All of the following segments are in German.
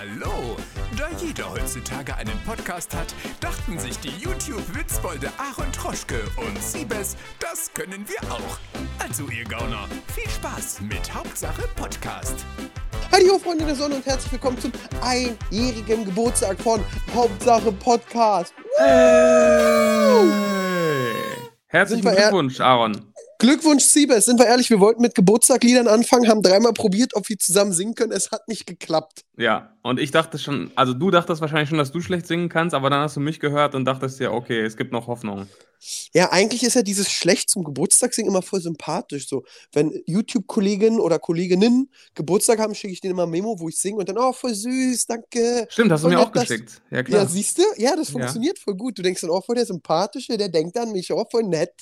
Hallo! Da jeder heutzutage einen Podcast hat, dachten sich die YouTube-Witzbolde Aaron Troschke und Siebes, das können wir auch. Also ihr Gauner, viel Spaß mit Hauptsache Podcast. Hallo Freunde der Sonne und herzlich willkommen zum einjährigen Geburtstag von Hauptsache Podcast. Hey. Herzlichen Glückwunsch, Aaron. Glückwunsch Siebes, sind wir ehrlich, wir wollten mit Geburtstagliedern anfangen, haben dreimal probiert, ob wir zusammen singen können, es hat nicht geklappt. Ja, und ich dachte schon, also du dachtest wahrscheinlich schon, dass du schlecht singen kannst, aber dann hast du mich gehört und dachtest dir, okay, es gibt noch Hoffnung. Ja, eigentlich ist ja dieses schlecht zum Geburtstag singen immer voll sympathisch. So, wenn YouTube-Kolleginnen oder Kolleginnen Geburtstag haben, schicke ich denen immer ein Memo, wo ich singe und dann, oh, voll süß, danke. Stimmt, hast du mir auch dass- geschickt. Ja, Ja, klar. siehst du? Ja, das Ja. funktioniert voll gut. Du denkst dann, oh, voll der Sympathische, der denkt an mich, oh, voll nett.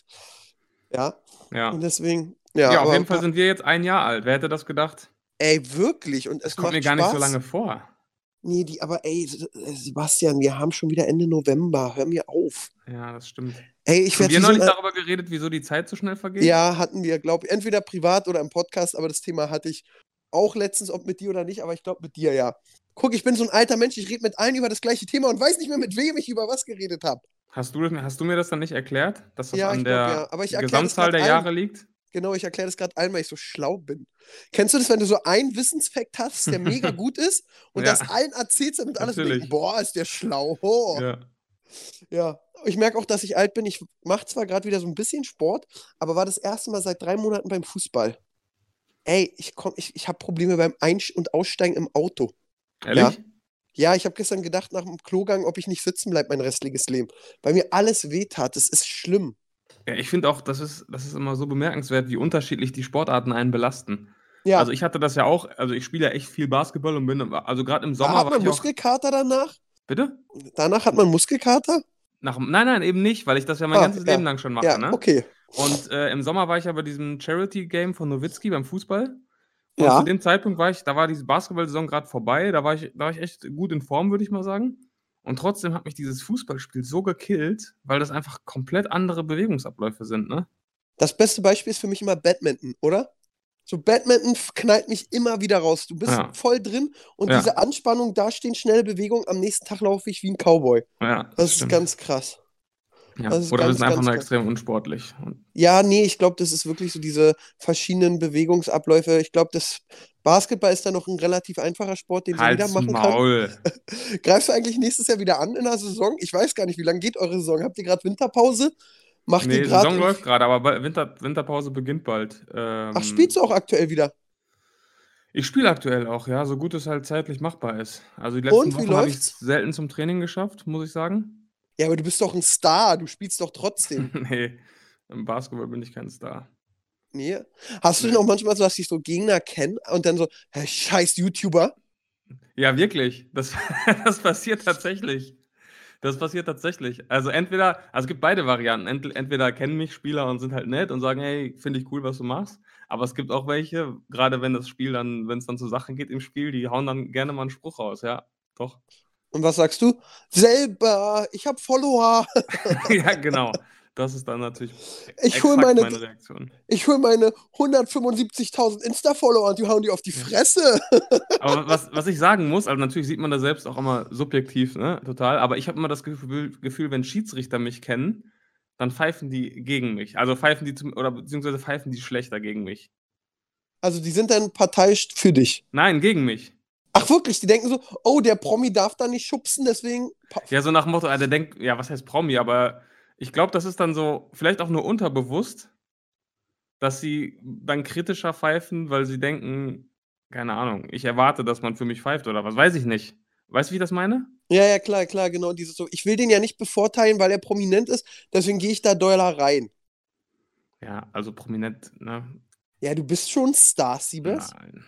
Ja, Ja, und deswegen, ja, ja, auf jeden Fall sind wir jetzt ein Jahr alt. Wer hätte das gedacht? Ey, wirklich. Und es Das kommt mir gar nicht so Spaß. lange vor. Nee, die, aber ey, äh, Sebastian, wir haben schon wieder Ende November. Hör mir auf. Ja, das stimmt. Ey, ich Haben wir noch nicht darüber geredet, wieso die Zeit so schnell vergeht? Ja, hatten wir, glaube ich, entweder privat oder im Podcast, aber das Thema hatte ich auch letztens, ob mit dir oder nicht, aber ich glaube mit dir, ja. Guck, ich bin so ein alter Mensch, ich rede mit allen über das gleiche Thema und weiß nicht mehr, mit wem ich über was geredet habe. Hast du, hast du mir das dann nicht erklärt, dass das Ja, an ich glaub, der ja. Gesamtzahl der. Jahre liegt? Genau, ich erkläre das gerade allen, weil ich so schlau bin. Kennst du das, wenn du so einen Wissensfakt hast, der mega gut ist und Ja. das allen erzählst, damit alle so denken, boah, ist der schlau. Oh. Ja. Ja, ich merke auch, dass ich alt bin. Ich mache zwar gerade wieder so ein bisschen Sport, aber war das erste Mal seit drei Monaten beim Fußball. Ey, ich komm, ich, ich habe Probleme beim Ein- und Aussteigen im Auto. Ehrlich? Ja, ich habe gestern gedacht nach dem Klogang, ob ich nicht sitzen bleibe mein restliches Leben, weil mir alles wehtat. Das ist schlimm. Ja, ich finde auch, das ist, das ist immer so bemerkenswert, wie unterschiedlich die Sportarten einen belasten. Ja, Also ich hatte das ja auch, also ich spiele ja echt viel Basketball und bin, also gerade im da Sommer hat war man ich auch, Muskelkater danach. bitte? Danach hat man Muskelkater. Nach, nein, nein, eben nicht, weil ich das ja mein Ah, ganzes ja. Leben lang schon mache, Ja, ne? okay. Und äh, im Sommer war ich ja bei diesem Charity-Game von Nowitzki beim Fußball. Und Ja. zu dem Zeitpunkt war ich, da war diese Basketball-Saison gerade vorbei, da war, ich, da war ich echt gut in Form, würde ich mal sagen. Und trotzdem hat mich dieses Fußballspiel so gekillt, weil das einfach komplett andere Bewegungsabläufe sind, ne? Das beste Beispiel ist für mich immer Badminton, oder? So Badminton knallt mich immer wieder raus. Du bist Ja. voll drin und Ja. diese Anspannung, da stehen schnelle Bewegungen. Am nächsten Tag laufe ich wie ein Cowboy. Ja, Das ist stimmt. ganz krass. Ja. das ist Oder wir sind einfach nur extrem unsportlich. Ja, nee, ich glaube, das ist wirklich so diese verschiedenen Bewegungsabläufe. Ich glaube, das Basketball ist da noch ein relativ einfacher Sport, den jeder Halt's machen kann. Maul. Greifst du eigentlich nächstes Jahr wieder an in der Saison? Ich weiß gar nicht, wie lange geht eure Saison? Habt ihr gerade Winterpause? Macht Nee, die. Saison läuft gerade, aber Winter, Winterpause beginnt bald. Ähm, Ach, spielst du auch aktuell wieder? Ich spiele aktuell auch, ja, so gut es halt zeitlich machbar ist. Also die letzten Wochen habe ich selten zum Training geschafft, muss ich sagen. Ja, aber du bist doch ein Star. Du spielst doch trotzdem. nee, im Basketball bin ich kein Star. Nee. Hast du denn auch manchmal so, dass dich so Gegner kennen und dann so, hä, scheiß YouTuber? Ja, wirklich. Das, das passiert tatsächlich. Das passiert tatsächlich. Also entweder, also es gibt beide Varianten. Ent, entweder kennen mich Spieler und sind halt nett und sagen, hey, finde ich cool, was du machst. Aber es gibt auch welche, gerade wenn das Spiel dann, wenn es dann zur Sache geht im Spiel, die hauen dann gerne mal einen Spruch raus, ja. Doch. Und was sagst du? Selber, ich hab Follower. ja, genau. Das ist dann natürlich Ich hol meine- meine Reaktion. Ich hol meine 175.000 Insta-Follower und die hauen die auf die Fresse. Aber was, was ich sagen muss, also natürlich sieht man da selbst auch immer subjektiv, ne, total, aber ich habe immer das Gefühl, Gefühl, wenn Schiedsrichter mich kennen, dann pfeifen die gegen mich. Also pfeifen die zum, oder beziehungsweise pfeifen die schlechter gegen mich. Also die sind dann parteiisch für dich. Nein, gegen mich. Ach wirklich, die denken so, oh, der Promi darf da nicht schubsen, deswegen. Ja, so nach dem Motto, also der denkt, ja, was heißt Promi, aber ich glaube, das ist dann so, vielleicht auch nur unterbewusst, dass sie dann kritischer pfeifen, weil sie denken, keine Ahnung, ich erwarte, dass man für mich pfeift oder was, weiß ich nicht. Weißt du, wie ich das meine? Ja, ja, klar, klar, genau. Dieses so, ich will den ja nicht bevorteilen, weil er prominent ist, deswegen gehe ich da doller rein. Ja, also prominent, ne? Ja, du bist schon Star, Siebes. Nein.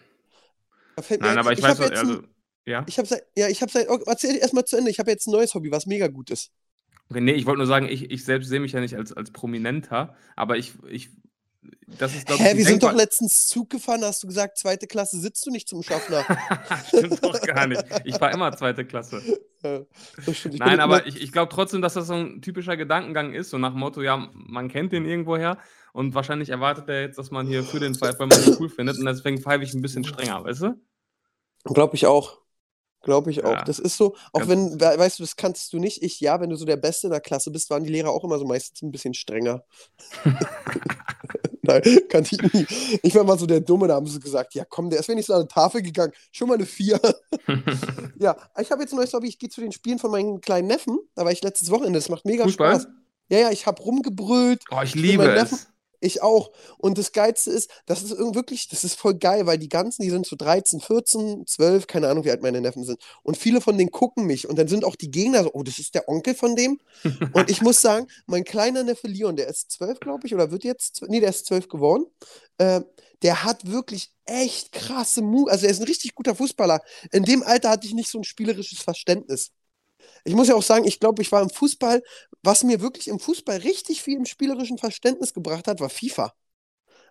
Nein, ein, aber ich, ich weiß, was- jetzt ein- also, ja. Ich habe seit, ja, ich habe seit, oh, erzähl erstmal zu Ende. Ich habe jetzt ein neues Hobby, was mega gut ist. Okay, nee, ich wollte nur sagen, ich, ich selbst sehe mich ja nicht als, als Prominenter, aber ich, ich, das ist, Hä, wir sind doch letztens Zug gefahren, hast du gesagt, zweite Klasse sitzt du nicht zum Schaffner. Stimmt doch gar nicht. Ich war immer zweite Klasse. Ja, das stimmt. Ich Nein, aber ich, ich glaube trotzdem, dass das so ein typischer Gedankengang ist, so nach dem Motto, ja, man kennt den irgendwoher und wahrscheinlich erwartet er jetzt, dass man hier für den pfeift, weil man ihn cool findet und deswegen pfeife ich ein bisschen strenger, weißt du? Glaube ich auch. Glaube ich auch. Ja, Das ist so, auch ganz wenn, we- weißt du, das kannst du nicht. Ich, ja, wenn du so der Beste in der Klasse bist, waren die Lehrer auch immer so meistens ein bisschen strenger. Nein, kannte ich nie. Ich war mal so der Dumme, da haben sie gesagt, ja komm, der ist wenigstens an eine Tafel gegangen. Schon mal eine Vier. Ja, ich habe jetzt ein neues Hobby, ich gehe zu den Spielen von meinem kleinen Neffen. Da war ich letztes Wochenende, das macht mega Fußball? Spaß. Ja, ja, ich habe rumgebrüllt, Oh, ich liebe es. Neffen- ich auch. Und das Geilste ist, das ist irgendwie wirklich, das ist voll geil, weil die ganzen, die sind so 13, 14, 12, keine Ahnung, wie alt meine Neffen sind. Und viele von denen gucken mich. Und dann sind auch die Gegner so, oh, das ist der Onkel von dem. Und ich muss sagen, mein kleiner Neffe Leon, der ist 12, glaube ich, oder wird jetzt, nee, der ist 12 geworden. Äh, der hat wirklich echt krasse Move. Also er ist ein richtig guter Fußballer. In dem Alter hatte ich nicht so ein spielerisches Verständnis. Ich muss ja auch sagen, ich glaube, ich war im Fußball, was mir wirklich im Fußball richtig viel im spielerischen Verständnis gebracht hat, war FIFA.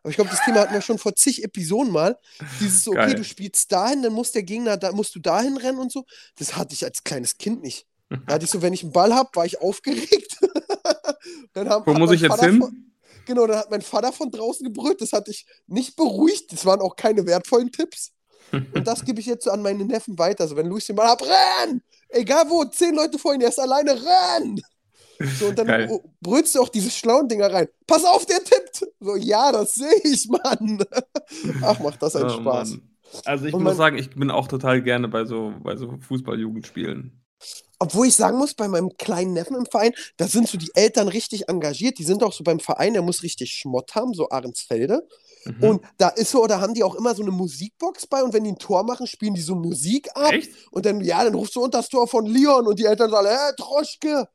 Aber ich glaube, das Thema hatten wir schon vor zig Episoden mal. Dieses, so, okay, Geil. du spielst dahin, dann muss der Gegner, da musst du dahin rennen und so. Das hatte ich als kleines Kind nicht. Da hatte ich so, wenn ich einen Ball habe, war ich aufgeregt. dann haben, Wo muss ich jetzt Vater hin? Von, genau, dann hat mein Vater von draußen gebrüllt. Das hatte ich nicht beruhigt. Das waren auch keine wertvollen Tipps. Und das gebe ich jetzt so an meine Neffen weiter. Also, wenn Luis den Ball hat, renn! Egal wo, zehn Leute vor ihm, der ist alleine, renn! So, und dann Geil. oh, brüllst du auch diese schlauen Dinger rein. Pass auf, der tippt! So, ja, das sehe ich, Mann! Ach, macht das einen Oh, Spaß. Mann. Also ich Und muss mein- sagen, ich bin auch total gerne bei so, bei so Fußball-Jugendspielen. Obwohl ich sagen muss, bei meinem kleinen Neffen im Verein, da sind so die Eltern richtig engagiert. Die sind auch so beim Verein, der muss richtig Schmott haben, so Ahrensfelde. Mhm. Und da ist so, da haben die auch immer so eine Musikbox bei und wenn die ein Tor machen, spielen die so Musik ab. Echt? Und dann, ja, dann rufst du unter das Tor von Leon und die Eltern sagen, hä, Troschke.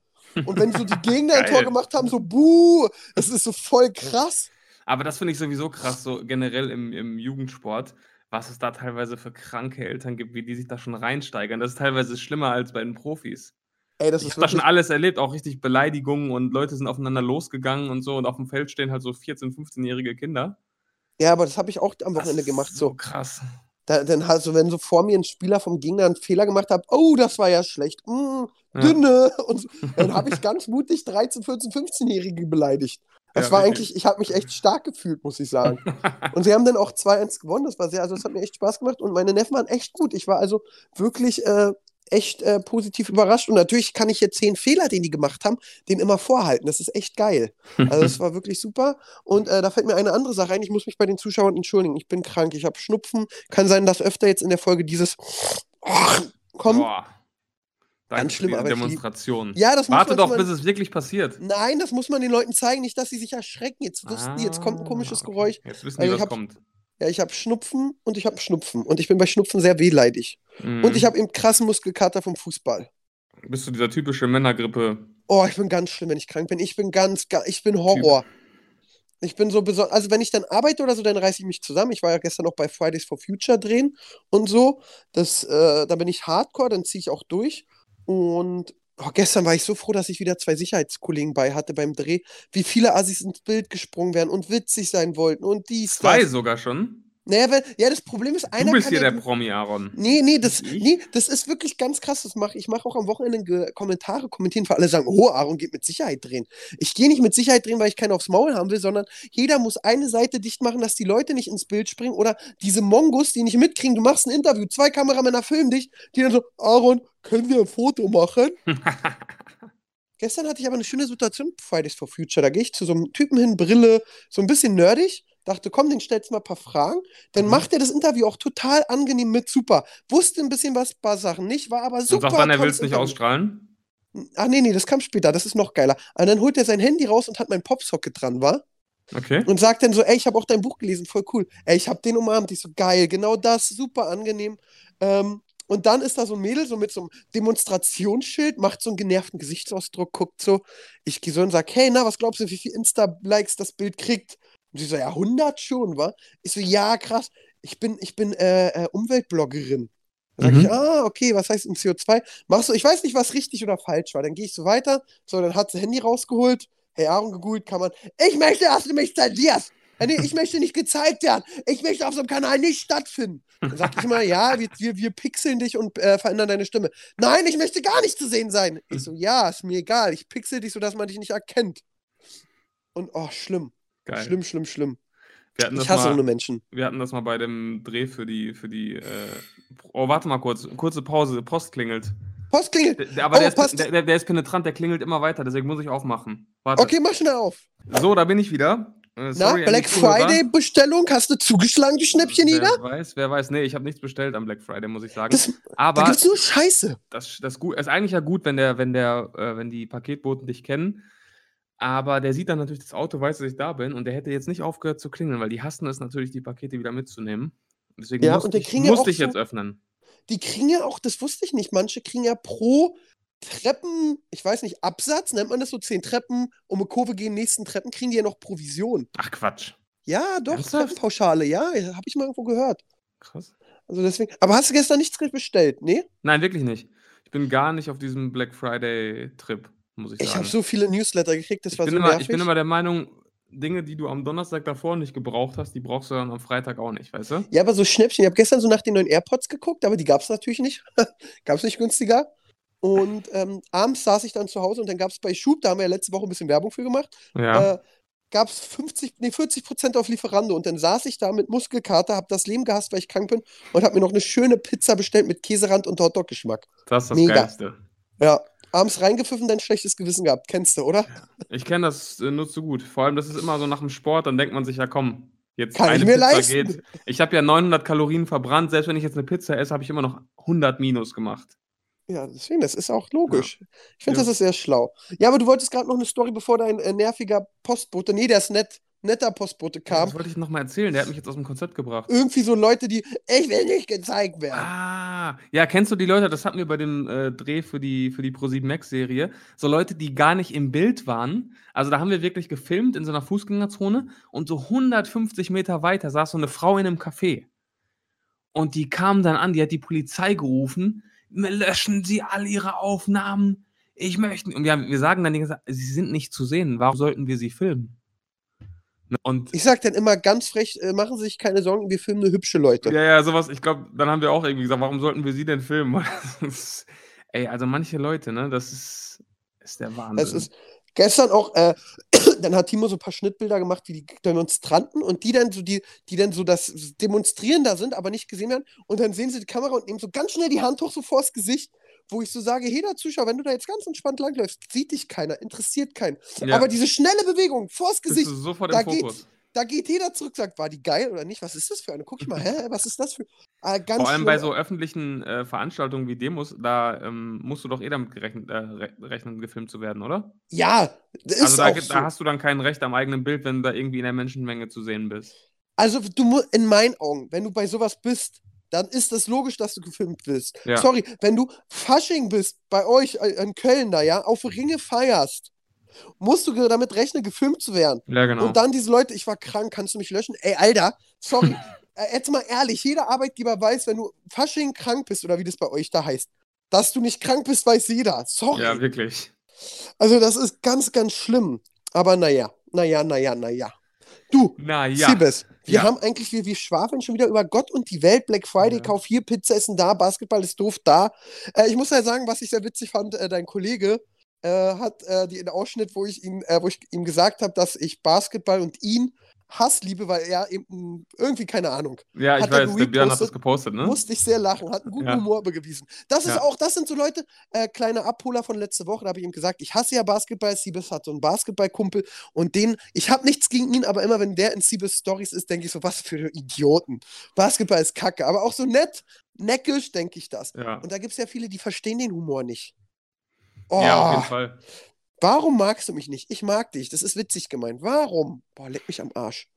Und wenn so die Gegner ein. Tor gemacht haben, so, buh, das ist so voll krass. Aber das finde ich sowieso krass, so generell im, im Jugendsport, was es da teilweise für kranke Eltern gibt, wie die sich da schon reinsteigern. Das ist teilweise schlimmer als bei den Profis. Ey, das Ich habe da schon alles erlebt, auch richtig Beleidigungen und Leute sind aufeinander losgegangen und so und auf dem Feld stehen halt so 14-, 15-jährige Kinder. Ja, aber das habe ich auch am Wochenende gemacht. So So, krass. da, dann halt so, wenn so vor mir ein Spieler vom Gegner einen Fehler gemacht hat, oh, das war ja schlecht, mm, Ja. dünne. Und so, dann habe ich ganz mutig 13, 14, 15-Jährige beleidigt. Das Ja, war wirklich. eigentlich, ich habe mich echt stark gefühlt, muss ich sagen. Und sie haben dann auch 2-1 gewonnen. Das war sehr, also das hat mir echt Spaß gemacht. Und meine Neffen waren echt gut. Ich war also wirklich äh, echt äh, positiv überrascht. Und natürlich kann ich jetzt zehn Fehler, den die gemacht haben, den immer vorhalten. Das ist echt geil. Also das war wirklich super. Und äh, da fällt mir eine andere Sache ein. Ich muss mich bei den Zuschauern entschuldigen. Ich bin krank. Ich habe Schnupfen. Kann sein, dass öfter jetzt in der Folge dieses kommt. Boah. Ganz schlimm, aber Demonstration. Ja, das muss Warte man doch, mal- bis es wirklich passiert. Nein, das muss man den Leuten zeigen, nicht, dass sie sich erschrecken. Jetzt wussten die, jetzt kommt ein komisches Ah. Geräusch. Jetzt wissen Also die, ich was kommt. Ja, ich habe Schnupfen und ich habe Schnupfen. Und ich bin bei Schnupfen sehr wehleidig. Mhm. Und ich habe eben krassen Muskelkater vom Fußball. Bist du dieser typische Männergrippe? Oh, ich bin ganz schlimm, wenn ich krank bin. Ich bin ganz, ga- ich bin Horror. Ich bin so besonders, also wenn ich dann arbeite oder so, dann reiße ich mich zusammen. Ich war ja gestern auch bei Fridays for Future drehen und so. Das, äh, da bin ich hardcore, dann ziehe ich auch durch. Und oh, gestern war ich so froh, dass ich wieder zwei Sicherheitskollegen bei hatte beim Dreh, wie viele Assis ins Bild gesprungen wären und witzig sein wollten und dies, Zwei das. sogar schon. Naja, weil, ja, das Problem ist, einer Du bist hier ja der Promi, Aaron. Nee, nee, das, nee, das ist wirklich ganz krass. Das mach, ich mache auch am Wochenende Kommentare kommentieren, für alle sagen, oh, Aaron geht mit Sicherheit drehen. Ich gehe nicht mit Sicherheit drehen, weil ich keinen aufs Maul haben will, sondern jeder muss eine Seite dicht machen, dass die Leute nicht ins Bild springen oder diese Mongos, die nicht mitkriegen, du machst ein Interview, zwei Kameramänner filmen dich, die dann so, Aaron, können wir ein Foto machen? Gestern hatte ich aber eine schöne Situation Fridays for Future. Da gehe ich zu so einem Typen hin, Brille, so ein bisschen nerdig. Dachte, komm, den stellst du mal ein paar Fragen. Dann Mhm. macht er das Interview auch total angenehm mit, super. Wusste ein bisschen was, paar Sachen nicht, war aber Und super. sagt dann, er will es nicht ausstrahlen. Ach nee, nee, das kam später, das ist noch geiler. Und dann holt er sein Handy raus und hat mein Popsocket dran, war? Okay. Und sagt dann so, ey, ich habe auch dein Buch gelesen, voll cool. Ey, ich habe den umarmt. Ich so, geil, genau das, super angenehm. Ähm, und dann ist da so ein Mädel, so mit so einem Demonstrationsschild, macht so einen genervten Gesichtsausdruck, guckt so. Ich gehe so und sag, hey, na, was glaubst du, wie viel Insta-Likes das Bild kriegt? Und sie so, ja, 100 schon, wa? Ich so, ja, krass. Ich bin, ich bin äh, äh, Umweltbloggerin. Dann sag Mhm. ich, ah, okay, was heißt im CO2? Machst du, ich weiß nicht, was richtig oder falsch war. Dann gehe ich so weiter. So, dann hat sie Handy rausgeholt. Hey, Aaron gegoogelt, kann man. Ich möchte, dass du mich zensierst. Nee, ich möchte nicht gezeigt werden. Ich möchte auf so einem Kanal nicht stattfinden. Dann sag ich immer, ja, wir, wir, wir pixeln dich und äh, verändern deine Stimme. Nein, ich möchte gar nicht zu sehen sein. Ich so, ja, ist mir egal. Ich pixel dich, sodass man dich nicht erkennt. Und oh, schlimm. Geil. Schlimm, schlimm, schlimm. Das Ich hasse mal, ohne Menschen. Wir hatten das mal bei dem Dreh für die, für die, äh, oh, warte mal kurz, kurze Pause, Post klingelt. Post klingelt. Aber Oh, der, ist, der, der, ist penetrant, der klingelt immer weiter, deswegen muss ich aufmachen. Warte. Okay, mach schnell auf. So, da bin ich wieder. Äh, Na, sorry die Black Zuhörer. Friday Bestellung, hast du zugeschlagen, du Schnäppchen, Wer Ida? weiß, wer weiß. Nee, ich habe nichts bestellt am Black Friday, muss ich sagen. Das, da aber gibt's nur Scheiße. das, das gut, ist eigentlich ja gut, wenn der, wenn der, äh, wenn die Paketboten dich kennen. Aber der sieht dann natürlich das Auto, weiß, dass ich da bin und der hätte jetzt nicht aufgehört zu klingeln, weil die hassen es natürlich, die Pakete wieder mitzunehmen. Deswegen Ja, musste ich, musste ich so- jetzt öffnen. Die kriegen ja auch, das wusste ich nicht, manche kriegen ja pro Treppen, ich weiß nicht, Absatz, nennt man das so, zehn Treppen, um eine Kurve gehen, nächsten Treppen, kriegen die ja noch Provision. Ach Quatsch. Ja, doch? Treppenpauschale, ja, habe ich mal irgendwo gehört. Krass. Also deswegen, aber hast du gestern nichts bestellt, nee? Nein, wirklich nicht. Ich bin gar nicht auf diesem Black Friday-Trip, muss ich Ich sagen. habe so viele Newsletter gekriegt, das ich, war so immer, nervig. ich bin immer der Meinung, Dinge, die du am Donnerstag davor nicht gebraucht hast, die brauchst du dann am Freitag auch nicht, weißt du? Ja, aber so Schnäppchen. Ich habe gestern so nach den neuen AirPods geguckt, aber die gab es natürlich nicht. gab es nicht günstiger. Und ähm, abends saß ich dann zu Hause und dann gab es bei Schub, da haben wir ja letzte Woche ein bisschen Werbung für gemacht, Ja. äh, gab es 50, nee, 40 Prozent auf Lieferando. Und dann saß ich da mit Muskelkater, habe das Leben gehasst, weil ich krank bin und habe mir noch eine schöne Pizza bestellt mit Käserand und Hotdog-Geschmack. das ist das mega. Geilste. Ja, abends reingepfiffen, dann schlechtes Gewissen gehabt. Kennst du, oder? Ich kenne das, äh, nutzt du gut. Vor allem, das ist immer so nach dem Sport, dann denkt man sich, ja komm, jetzt Kann ich eine mir Pizza leisten. geht. Ich habe ja 900 Kalorien verbrannt, selbst wenn ich jetzt eine Pizza esse, habe ich immer noch 100 Minus gemacht. Ja, deswegen, das ist auch logisch. Ich finde, Ja. das ist sehr schlau. Ja, aber du wolltest gerade noch eine Story, bevor dein äh, nerviger Postbote, nee, der ist nett, netter Postbote kam. Das wollte ich nochmal erzählen, der hat mich jetzt aus dem Konzept gebracht. Irgendwie so Leute, die, ich will nicht gezeigt werden. Ah, ja, kennst du die Leute, das hatten wir bei dem äh, Dreh für die, für die Pro7 Max-Serie, so Leute, die gar nicht im Bild waren. Also da haben wir wirklich gefilmt in so einer Fußgängerzone und so 150 Meter weiter saß so eine Frau in einem Café. Und die kam dann an, die hat die Polizei gerufen, löschen Sie all Ihre Aufnahmen, ich möchte. Und wir, wir sagen dann die Sie sind nicht zu sehen, warum sollten wir sie filmen? Ne, Und Ich sag dann immer ganz frech, äh, machen Sie sich keine Sorgen, wir filmen nur hübsche Leute. Ja, ja, sowas. Ich glaube, dann haben wir auch irgendwie gesagt, warum sollten wir sie denn filmen? Das ist- Ey, also manche Leute, ne, das ist, ist der Wahnsinn. Es ist gestern auch, äh, dann hat Timo so ein paar Schnittbilder gemacht, wie die Demonstranten und die dann so, die, die dann so das Demonstrieren da sind, aber nicht gesehen werden. Und dann sehen sie die Kamera und nehmen so ganz schnell die Hand hoch so vors Gesicht, wo ich so sage, jeder Zuschauer, wenn du da jetzt ganz entspannt langläufst, sieht dich keiner, interessiert keinen. Ja. Aber diese schnelle Bewegung vors Gesicht, da geht, da geht jeder zurück, sagt, war die geil oder nicht? Was ist das für eine? Guck ich mal, hä, was ist das für. Ah, ganz Vor allem bei schlimm. so öffentlichen äh, Veranstaltungen wie Demos, da ähm, musst du doch eh damit gerechnet, äh, re rechnen, gefilmt zu werden, oder? Ja, das ist also da, auch so. da hast du dann kein Recht am eigenen Bild, wenn du da irgendwie in der Menschenmenge zu sehen bist. Also, du musst, in meinen Augen, wenn du bei sowas bist, dann ist es logisch, dass du gefilmt wirst. Ja. Sorry, wenn du Fasching bist, bei euch äh, in Köln da, ja, auf Ringe feierst, musst du damit rechnen, gefilmt zu werden. Ja, genau. Und dann diese Leute, ich war krank, kannst du mich löschen? Ey, Alter, sorry. äh, jetzt mal ehrlich, jeder Arbeitgeber weiß, wenn du Fasching krank bist, oder wie das bei euch da heißt, dass du nicht krank bist, weiß jeder. Sorry. ja, wirklich. Also, das ist ganz, ganz schlimm. Aber naja, naja, naja, naja. Du, Na ja. Siebes, wir Ja. haben eigentlich, wir, wir schwafeln schon wieder über Gott und die Welt. Black Friday, Ja. kauf hier, Pizza essen da, Basketball ist doof da. Äh, ich muss ja sagen, was ich sehr witzig fand, äh, dein Kollege äh, hat äh, den Ausschnitt, wo ich, ihn, äh, wo ich ihm gesagt habe, dass ich Basketball und ihn Hass liebe, weil er eben irgendwie, keine Ahnung, Ja, ich Hat weiß, der Björn hat das gepostet? ne? musste ich sehr lachen, hat einen guten Ja. Humor bewiesen. Das ist Ja. auch, das sind so Leute, äh, kleine Abholer von letzte Woche, da habe ich ihm gesagt, ich hasse ja Basketball, Siebes hat so einen Basketballkumpel und den, ich habe nichts gegen ihn, aber immer wenn der in Siebes Stories ist, denke ich so, was für Idioten. Basketball ist kacke, aber auch so nett, neckisch denke ich das. Ja. Und da gibt es ja viele, die verstehen den Humor nicht. Oh, ja, auf jeden Fall. Warum magst du mich nicht? Ich mag dich, das ist witzig gemeint. Warum? Boah, leck mich am Arsch.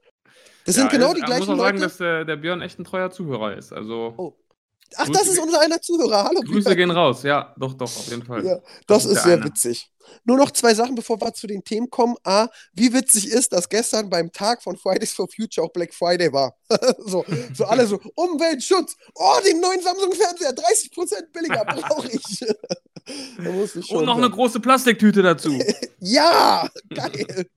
Das ja, sind genau die gleichen muss auch sagen, Leute. dass der, der Björn echt ein treuer Zuhörer ist. Also, Oh, Ach, Grüße das ist unser einer Zuhörer. Hallo, Grüße Björn. gehen raus. Ja, doch, doch, auf jeden Fall. Ja, das, Das ist sehr eine. witzig. Nur noch zwei Sachen, bevor wir zu den Themen kommen. A, wie witzig ist, dass gestern beim Tag von Fridays for Future auch Black Friday war. so, so alle so, Umweltschutz. Oh, den neuen Samsung-Fernseher, 30% billiger brauche ich. ich schon Und noch eine sagen. große Plastiktüte dazu. Ja, geil.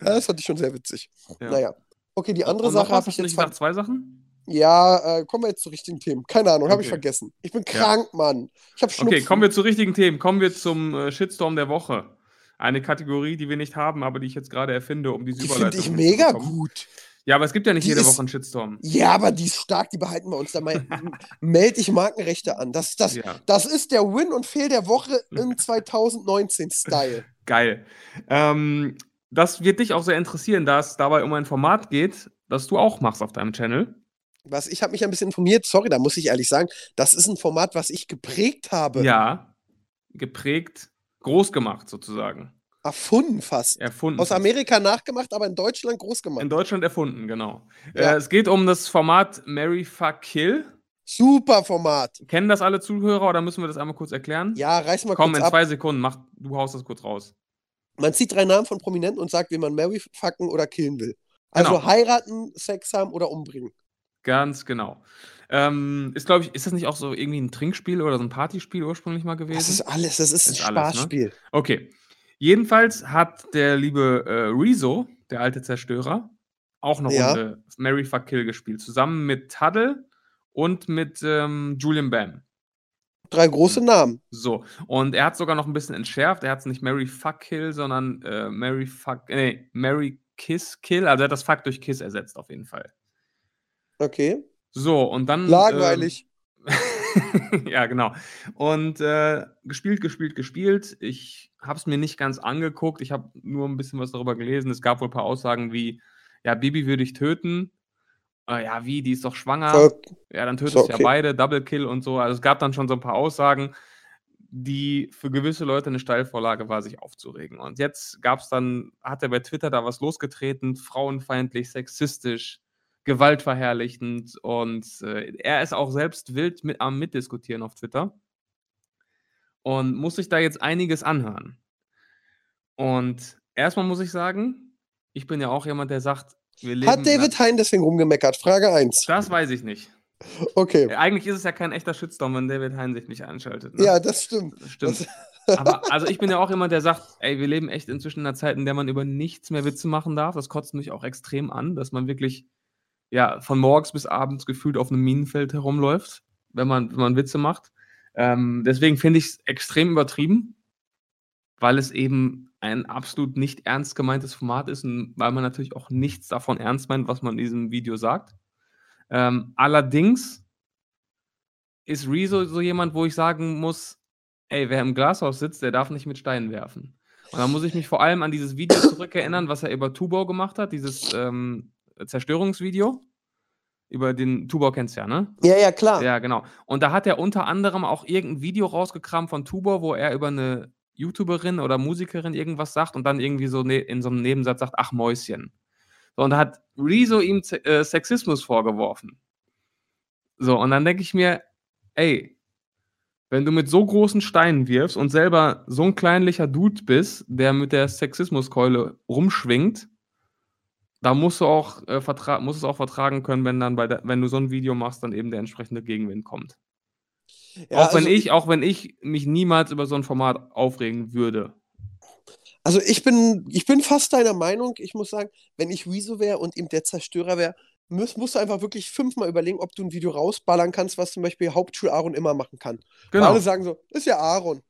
Ja, das fand ich schon sehr witzig. Ja. Naja. Okay, die andere Sache habe ich jetzt nicht gesagt, zwei Sachen? Ja, äh, kommen wir jetzt zu richtigen Themen. Keine Ahnung, habe ich Okay. vergessen. Ich bin Ja. krank, Mann. Ich habe Schnupfen. Okay, kommen wir zu richtigen Themen. Kommen wir zum äh, Shitstorm der Woche. Eine Kategorie, die wir nicht haben, aber die ich jetzt gerade erfinde, um diese Die Überleitung finde ich mega gut. Ja, aber es gibt ja nicht Die jede ist- Woche einen Shitstorm. Ja, aber die ist stark, die behalten wir uns. Da mal, melde ich Markenrechte an. Das, das, Ja, das ist der Win und Fehl der Woche im 2019-Style. geil. Ähm, das wird dich auch sehr interessieren, da es dabei um ein Format geht, das du auch machst auf deinem Channel. Was, ich habe mich ein bisschen informiert, sorry, da muss ich ehrlich sagen, das ist ein Format, was ich geprägt habe. Ja, geprägt, groß gemacht sozusagen. Erfunden fast. Erfunden. Aus Amerika nachgemacht, aber in Deutschland groß gemacht. In Deutschland erfunden, genau. Ja. Äh, es geht um das Format Mary Fuck Kill. Super Format. Kennen das alle Zuhörer oder müssen wir das einmal kurz erklären? Ja, reiß mal Komm, kurz in ab. zwei Sekunden, mach, du haust das kurz raus. Man zieht drei Namen von Prominenten und sagt, wen man Mary fucken oder killen will. Also Genau. heiraten, Sex haben oder umbringen. Ganz genau. Ähm, ist, glaube ich, ist das nicht auch so irgendwie ein Trinkspiel oder so ein Partyspiel ursprünglich mal gewesen? Das ist alles, das ist ein Ist alles, ne? Spaßspiel. Okay. Jedenfalls hat der liebe äh, Rezo, der alte Zerstörer, auch eine Ja. Runde Mary Fuck Kill gespielt. Zusammen mit Tuddle und mit ähm, Julian Bam. Drei große Namen. So. Und er hat sogar noch ein bisschen entschärft. Er hat es nicht Mary Fuck Kill, sondern äh, Mary Fuck. Nee, Mary Kiss Kill. Also er hat das Fuck durch Kiss ersetzt, auf jeden Fall. Okay. So, und dann. Langweilig. Ähm, ja, genau. Und äh, gespielt, gespielt, gespielt. Ich habe es mir nicht ganz angeguckt. Ich habe nur ein bisschen was darüber gelesen. Es gab wohl ein paar Aussagen wie: Ja, Bibi würde ich töten. Äh, ja, wie? Die ist doch schwanger. Voll- Ja, dann tötest du ja okay. beide, Double Kill und so. Also es gab dann schon so ein paar Aussagen, die für gewisse Leute eine Steilvorlage war, sich aufzuregen. Und jetzt gab es dann, hat er bei Twitter da was losgetreten, frauenfeindlich, sexistisch, gewaltverherrlichend und äh, er ist auch selbst wild mit, am Mitdiskutieren auf Twitter und muss sich da jetzt einiges anhören. Und erstmal muss ich sagen, ich bin ja auch jemand, der sagt, wir leben. Hat David Hein deswegen rumgemeckert? Frage 1. das weiß ich nicht. Okay. Eigentlich ist es ja kein echter Shitstorm, wenn David Hein sich nicht einschaltet. Ne? Ja, das stimmt. Das stimmt. Aber also ich bin ja auch jemand, der sagt, ey, wir leben echt inzwischen in einer Zeit, in der man über nichts mehr Witze machen darf. Das kotzt mich auch extrem an, dass man wirklich ja von morgens bis abends gefühlt auf einem Minenfeld herumläuft, wenn man, wenn man Witze macht. Ähm, deswegen finde ich es extrem übertrieben, weil es eben ein absolut nicht ernst gemeintes Format ist und weil man natürlich auch nichts davon ernst meint, was man in diesem Video sagt. Ähm, allerdings ist Rezo so jemand, wo ich sagen muss, ey, wer im Glashaus sitzt, der darf nicht mit Steinen werfen. Und da muss ich mich vor allem an dieses Video zurückerinnern, was er über Tubau gemacht hat, dieses ähm, Zerstörungsvideo. Über den Tubau kennst du ja, ne? Ja, ja, klar. Ja, genau. Und da hat er unter anderem auch irgendein Video rausgekramt von Tubor, wo er über eine YouTuberin oder Musikerin irgendwas sagt und dann irgendwie so ne in so einem Nebensatz sagt, ach Mäuschen. So, und da hat Rezo ihm äh, Sexismus vorgeworfen. So, und dann denke ich mir, ey, wenn du mit so großen Steinen wirfst und selber so ein kleinlicher Dude bist, der mit der Sexismuskeule rumschwingt, da musst du auch, äh, vertra musst es auch vertragen können, wenn dann bei der, wenn du so ein Video machst, dann eben der entsprechende Gegenwind kommt. Ja, auch wenn also ich, auch wenn ich mich niemals über so ein Format aufregen würde. Also ich bin, ich bin fast deiner Meinung. Ich muss sagen, wenn ich Rezo wäre und ihm der Zerstörer wäre, musst, musst du einfach wirklich fünfmal überlegen, ob du ein Video rausballern kannst, was zum Beispiel Hauptschul Aaron immer machen kann. Genau. Alle sagen so, ist ja Aaron.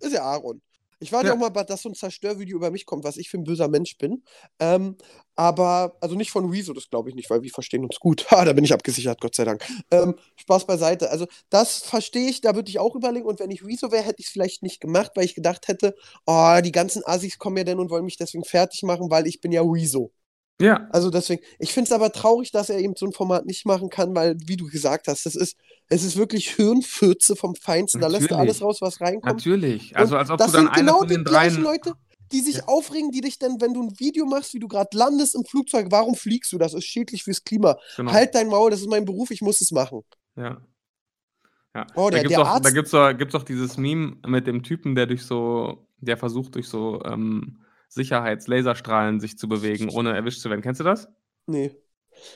Ist ja Aaron. Ich warte Ja. auch mal, dass so ein Zerstörvideo über mich kommt, was ich für ein böser Mensch bin. Ähm, aber, also nicht von Rezo, das glaube ich nicht, weil wir verstehen uns gut. Ha, da bin ich abgesichert, Gott sei Dank. Ähm, Spaß beiseite. Also, das verstehe ich, da würde ich auch überlegen. Und wenn ich Rezo wäre, hätte ich es vielleicht nicht gemacht, weil ich gedacht hätte, oh, die ganzen Assis kommen ja dann und wollen mich deswegen fertig machen, weil ich bin ja Rezo. Ja, Also deswegen, ich finde es aber traurig, dass er eben so ein Format nicht machen kann, weil, wie du gesagt hast, das ist, es ist wirklich Hirnfürze vom Feinsten. Da lässt Natürlich. alles raus, was reinkommt. natürlich. Also als ob das du dann sind genau von die gleichen dreien. Leute, die sich Ja. aufregen, die dich dann, wenn du ein Video machst, wie du gerade landest im Flugzeug, warum fliegst du? Das ist schädlich fürs Klima. Genau. Halt dein Maul, das ist mein Beruf, ich muss es machen. Ja. Ja. Oh, da der- gibt es auch, da gibt's auch, gibt's auch dieses Meme mit dem Typen, der durch so, der versucht durch so ähm, Sicherheitslaserstrahlen sich zu bewegen, ohne erwischt zu werden. Kennst du das? Nee.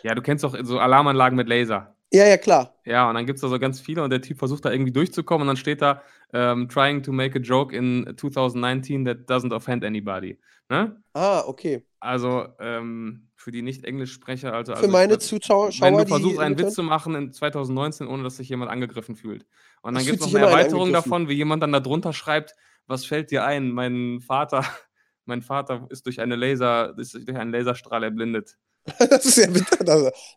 Ja, du kennst doch so Alarmanlagen mit Laser. Ja, ja, klar. Ja, und dann gibt es da so ganz viele und der Typ versucht da irgendwie durchzukommen und dann steht da, ähm, trying to make a joke in 2019 that doesn't offend anybody. Ne? Ah, okay. Also ähm, für die Nicht-Englisch-Sprecher, also, Für also meine wenn- Zuschauer, wenn du versuchst, einen Witz zu machen in 2019, ohne dass sich jemand angegriffen fühlt. Und dann gibt es noch eine Erweiterung davon, wie jemand dann da drunter schreibt, was fällt dir ein? Mein Vater, mein Vater ist durch eine Laser, ist durch einen Laserstrahl erblindet. das ist ja witzig.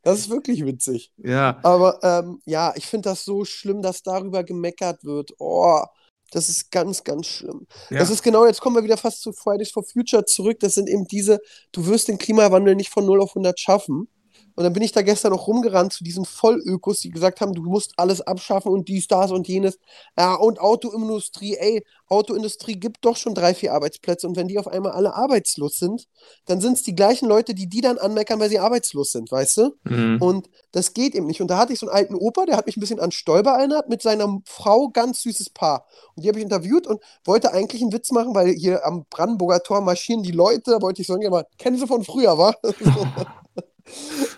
Das, ist wirklich witzig. Ja. Aber ähm, ja, ich finde das so schlimm, dass darüber gemeckert wird. Oh, das ist ganz, ganz schlimm. ja. Das ist genau, jetzt kommen wir wieder fast zu Fridays for Future zurück. Das sind eben diese, du wirst den Klimawandel nicht von 0 auf 100 schaffen. Und dann bin ich da gestern noch rumgerannt zu diesen Vollökos, die gesagt haben, du musst alles abschaffen und dies, das und jenes. Ja, und Autoindustrie, ey, Autoindustrie gibt doch schon drei, vier Arbeitsplätze. Und wenn die auf einmal alle arbeitslos sind, dann sind es die gleichen Leute, die die dann anmeckern, weil sie arbeitslos sind, weißt du? Mhm. Und das geht eben nicht. Und da hatte ich so einen alten Opa, der hat mich ein bisschen an Stolper erinnert, mit seiner Frau, ganz süßes Paar. Und die habe ich interviewt und wollte eigentlich einen Witz machen, weil hier am Brandenburger Tor marschieren die Leute. Da wollte ich sagen, kennen Sie von früher, wa?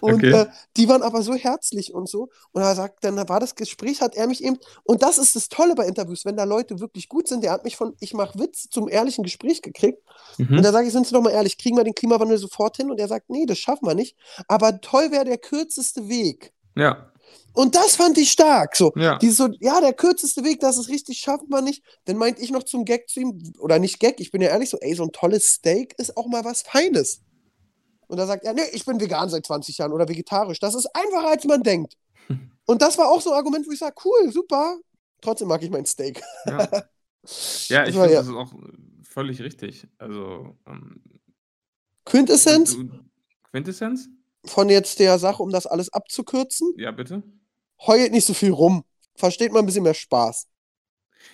Und Okay. äh, die waren aber so herzlich und so. Und er sagt, dann war das Gespräch, hat er mich eben, und das ist das Tolle bei Interviews, wenn da Leute wirklich gut sind, der hat mich von, ich mache Witz zum ehrlichen Gespräch gekriegt. Mhm. Und da sage ich, sind Sie doch mal ehrlich, kriegen wir den Klimawandel sofort hin? Und er sagt, nee, das schaffen wir nicht. Aber toll wäre der kürzeste Weg. Ja. Und das fand ich stark. So, Ja. dieses so, ja, der kürzeste Weg, das ist richtig, schaffen wir nicht. Dann meinte ich noch zum Gag zu ihm, oder nicht Gag, ich bin ja ehrlich so, ey, so ein tolles Steak ist auch mal was Feines. Und da sagt er, nee, ich bin vegan seit 20 Jahren oder vegetarisch. Das ist einfacher, als man denkt. Und das war auch so ein Argument, wo ich sage, cool, super. Trotzdem mag ich mein Steak. Ja, ja ich finde, ja- das ist auch völlig richtig. Also, ähm, Quintessenz du- Quintessenz? von jetzt der Sache, um das alles abzukürzen, Ja, bitte. heult nicht so viel rum. Versteht mal ein bisschen mehr Spaß.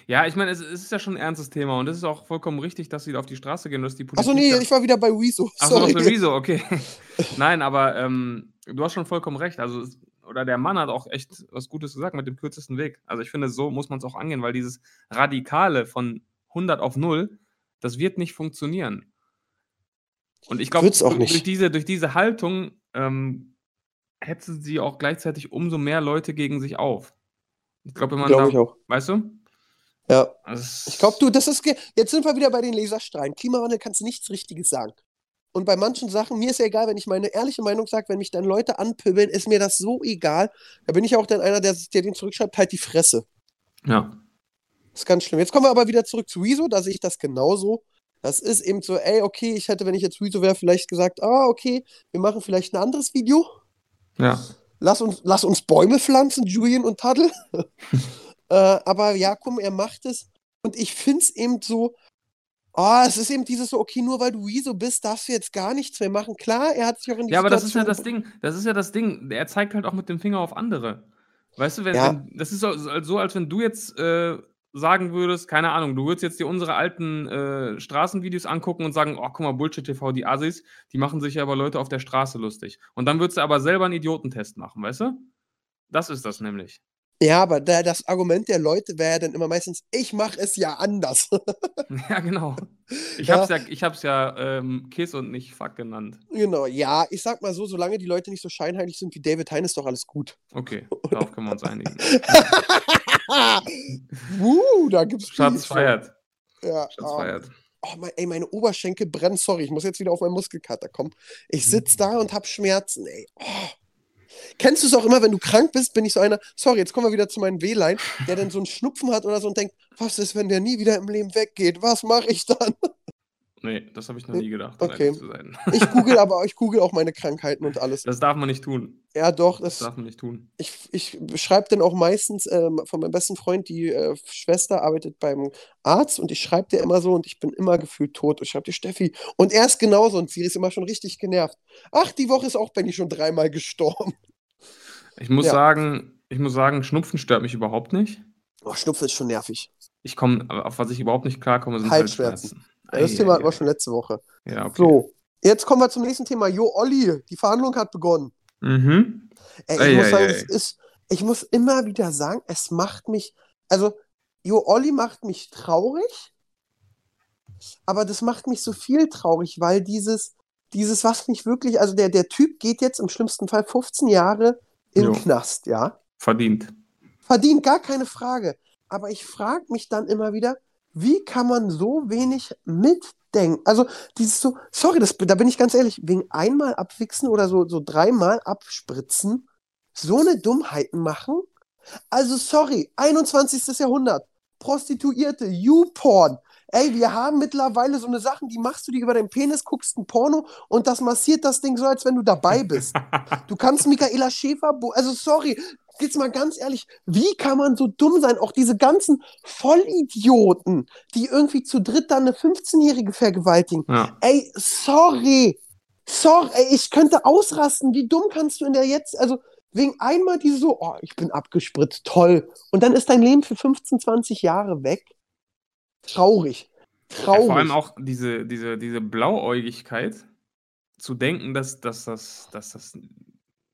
Ja, ich meine, es, es ist ja schon ein ernstes Thema und es ist auch vollkommen richtig, dass sie auf die Straße gehen dass die Politik. Achso, nee, da- ich war wieder bei Rezo. Achso, das Rezo, okay. Nein, aber ähm, du hast schon vollkommen recht. Also, oder der Mann hat auch echt was Gutes gesagt mit dem kürzesten Weg. Also, ich finde, so muss man es auch angehen, weil dieses Radikale von 100 auf 0, das wird nicht funktionieren. Und ich glaube, durch, diese, durch diese Haltung ähm, hetzen sie auch gleichzeitig umso mehr Leute gegen sich auf. Ich glaube, wenn man Glaube da, ich auch. weißt du? Ja. Also, Ich glaube, du, das ist. Jetzt sind wir wieder bei den Laserstrahlen. Klimawandel kannst du nichts Richtiges sagen. Und bei manchen Sachen, mir ist ja egal, wenn ich meine ehrliche Meinung sage, wenn mich dann Leute anpöbeln, ist mir das so egal. Da bin ich auch dann einer, der, der den zurückschreibt, halt die Fresse. Ja. Das ist ganz schlimm. Jetzt kommen wir aber wieder zurück zu Rezo, da sehe ich das genauso. Das ist eben so, ey, okay, ich hätte, wenn ich jetzt Rezo wäre, vielleicht gesagt, ah, okay, wir machen vielleicht ein anderes Video. Ja. Lass uns, lass uns Bäume pflanzen, Julian und Taddel. äh, aber ja, komm, er macht es. Und ich finde es eben so, ah, es ist eben dieses so, okay, nur weil du Rezo bist, darfst du jetzt gar nichts mehr machen. Klar, er hat sich auch in die Ja, aber das ist ja Situation das Ding. Das ist ja das Ding. Er zeigt halt auch mit dem Finger auf andere. Weißt du, wenn, Ja. wenn das ist so, so, als wenn du jetzt äh, sagen würdest, keine Ahnung, du würdest jetzt dir unsere alten äh, Straßenvideos angucken und sagen, oh, guck mal, Bullshit TV, die Assis, die machen sich ja über Leute auf der Straße lustig. Und dann würdest du aber selber einen Idiotentest machen, weißt du? Das ist das nämlich. Ja, aber da, das Argument der Leute wäre ja dann immer meistens, ich mache es ja anders. ja, genau. Ich Ja. hab's ja, ich hab's ja ähm, Kiss und nicht Fuck genannt. genau, ja, ich sag mal so, solange die Leute nicht so scheinheilig sind wie David Hein, ist doch alles gut. Okay, darauf können wir uns einigen. uh, da gibt's Schatz feiert. Ja, Schatz ah. feiert. Oh, mein, ey, meine Oberschenkel brennen. Sorry, ich muss jetzt wieder auf meinen Muskelkater kommen. Ich sitze da und hab Schmerzen, ey. Oh. Kennst du es auch immer, wenn du krank bist, bin ich so einer, sorry, jetzt kommen wir wieder zu meinem Wehlein, der dann so einen Schnupfen hat oder so und denkt, was ist, wenn der nie wieder im Leben weggeht? Was mache ich dann? Nee, das habe ich noch nie gedacht, um Okay. zu sein. Ich google aber, ich google auch meine Krankheiten und alles. Das darf man nicht tun. Ja, doch, Das das, darf man nicht tun. ich, ich schreibe dann auch meistens ähm, von meinem besten Freund, die äh, Schwester arbeitet beim Arzt und ich schreibe dir immer so und ich bin immer gefühlt tot. Ich schreibe dir Steffi und er ist genauso und sie ist immer schon richtig genervt. Ach, die Woche ist auch Benny schon dreimal gestorben. Ich muss Ja. sagen, ich muss sagen, Schnupfen stört mich überhaupt nicht. Oh, Schnupfen ist schon nervig. Ich komme, auf was ich überhaupt nicht klarkomme, sind Halsschmerzen. Halsschmerzen. Das Ei, Thema ei, hatten wir schon letzte Woche. Ja, okay. So, jetzt kommen wir zum nächsten Thema. Jo, Olli, die Verhandlung hat begonnen. Mhm. Ey, ich Ei, muss sagen, es ist, ich muss immer wieder sagen, es macht mich, also, Jo, Olli macht mich traurig, aber das macht mich so viel traurig, weil dieses, dieses, was mich wirklich, also der, der Typ geht jetzt im schlimmsten Fall 15 Jahre in den Jo. Knast, ja. Verdient. Verdient, gar keine Frage. Aber ich frage mich dann immer wieder, wie kann man so wenig mitdenken? Also, dieses so, sorry, das, da bin ich ganz ehrlich, wegen einmal abwichsen oder so, so dreimal abspritzen, so eine Dummheiten machen? Also, sorry, 21. Jahrhundert, Prostituierte, YouPorn, Ey, wir haben mittlerweile so eine Sachen, die machst du dir über deinen Penis, guckst ein Porno und das massiert das Ding so, als wenn du dabei bist. Du kannst Michaela Schäfer, also sorry, jetzt mal ganz ehrlich, wie kann man so dumm sein? Auch diese ganzen Vollidioten, die irgendwie zu dritt dann eine 15-Jährige vergewaltigen. Ja. Ey, sorry. Sorry, ey, ich könnte ausrasten. Wie dumm kannst du in der jetzt, also wegen einmal diese so, oh, ich bin abgespritzt, toll. Und dann ist dein Leben für 15, 20 Jahre weg. Traurig. Ja, Traurig. vor allem auch diese, diese, diese Blauäugigkeit, zu denken, dass, dass, das, dass, das,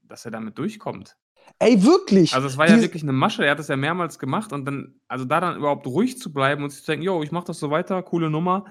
dass er damit durchkommt. Ey, wirklich. Also es war ja Diese- wirklich eine Masche, er hat das ja mehrmals gemacht und dann, also da dann überhaupt ruhig zu bleiben und sich zu denken, jo, ich mach das so weiter, coole Nummer,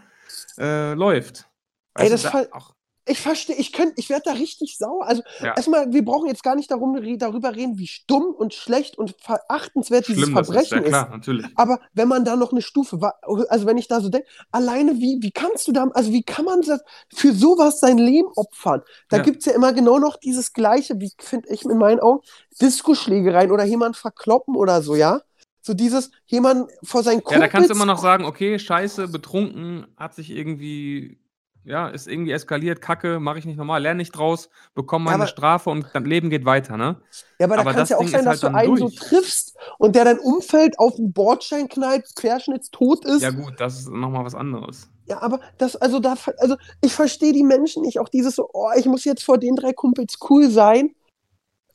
äh, läuft. Ey, du, das da auch, Ich verstehe, ich könnte, ich werde da richtig sauer. Also Ja. erstmal, wir brauchen jetzt gar nicht darum, darüber reden, wie stumm und schlecht und verachtenswert dieses schlimm ist, Verbrechen ja ist. klar, natürlich. Aber wenn man da noch eine Stufe war, also wenn ich da so denke, alleine wie, wie kannst du da, also wie kann man das für sowas sein Leben opfern? Da Ja. gibt es ja immer genau noch dieses Gleiche, wie finde ich in meinen Augen, Diskoschlägereien oder jemand verkloppen oder so, ja? So dieses, jemand vor seinen Ja, da kannst du Kumpels- immer noch sagen, okay, scheiße, betrunken, hat sich irgendwie, ja, ist irgendwie eskaliert, kacke, mache ich nicht normal, lerne nicht draus, bekomme Ja, meine aber- Strafe und dein Leben geht weiter, ne? Ja, aber da kann es das ja auch Ding sein, dass halt du einen durch. so triffst und der dein Umfeld auf den Bordstein knallt, querschnittstot ist. Ja gut, das ist nochmal was anderes. Ja, aber das, also da, also ich verstehe die Menschen nicht. Auch dieses so, oh, ich muss jetzt vor den drei Kumpels cool sein.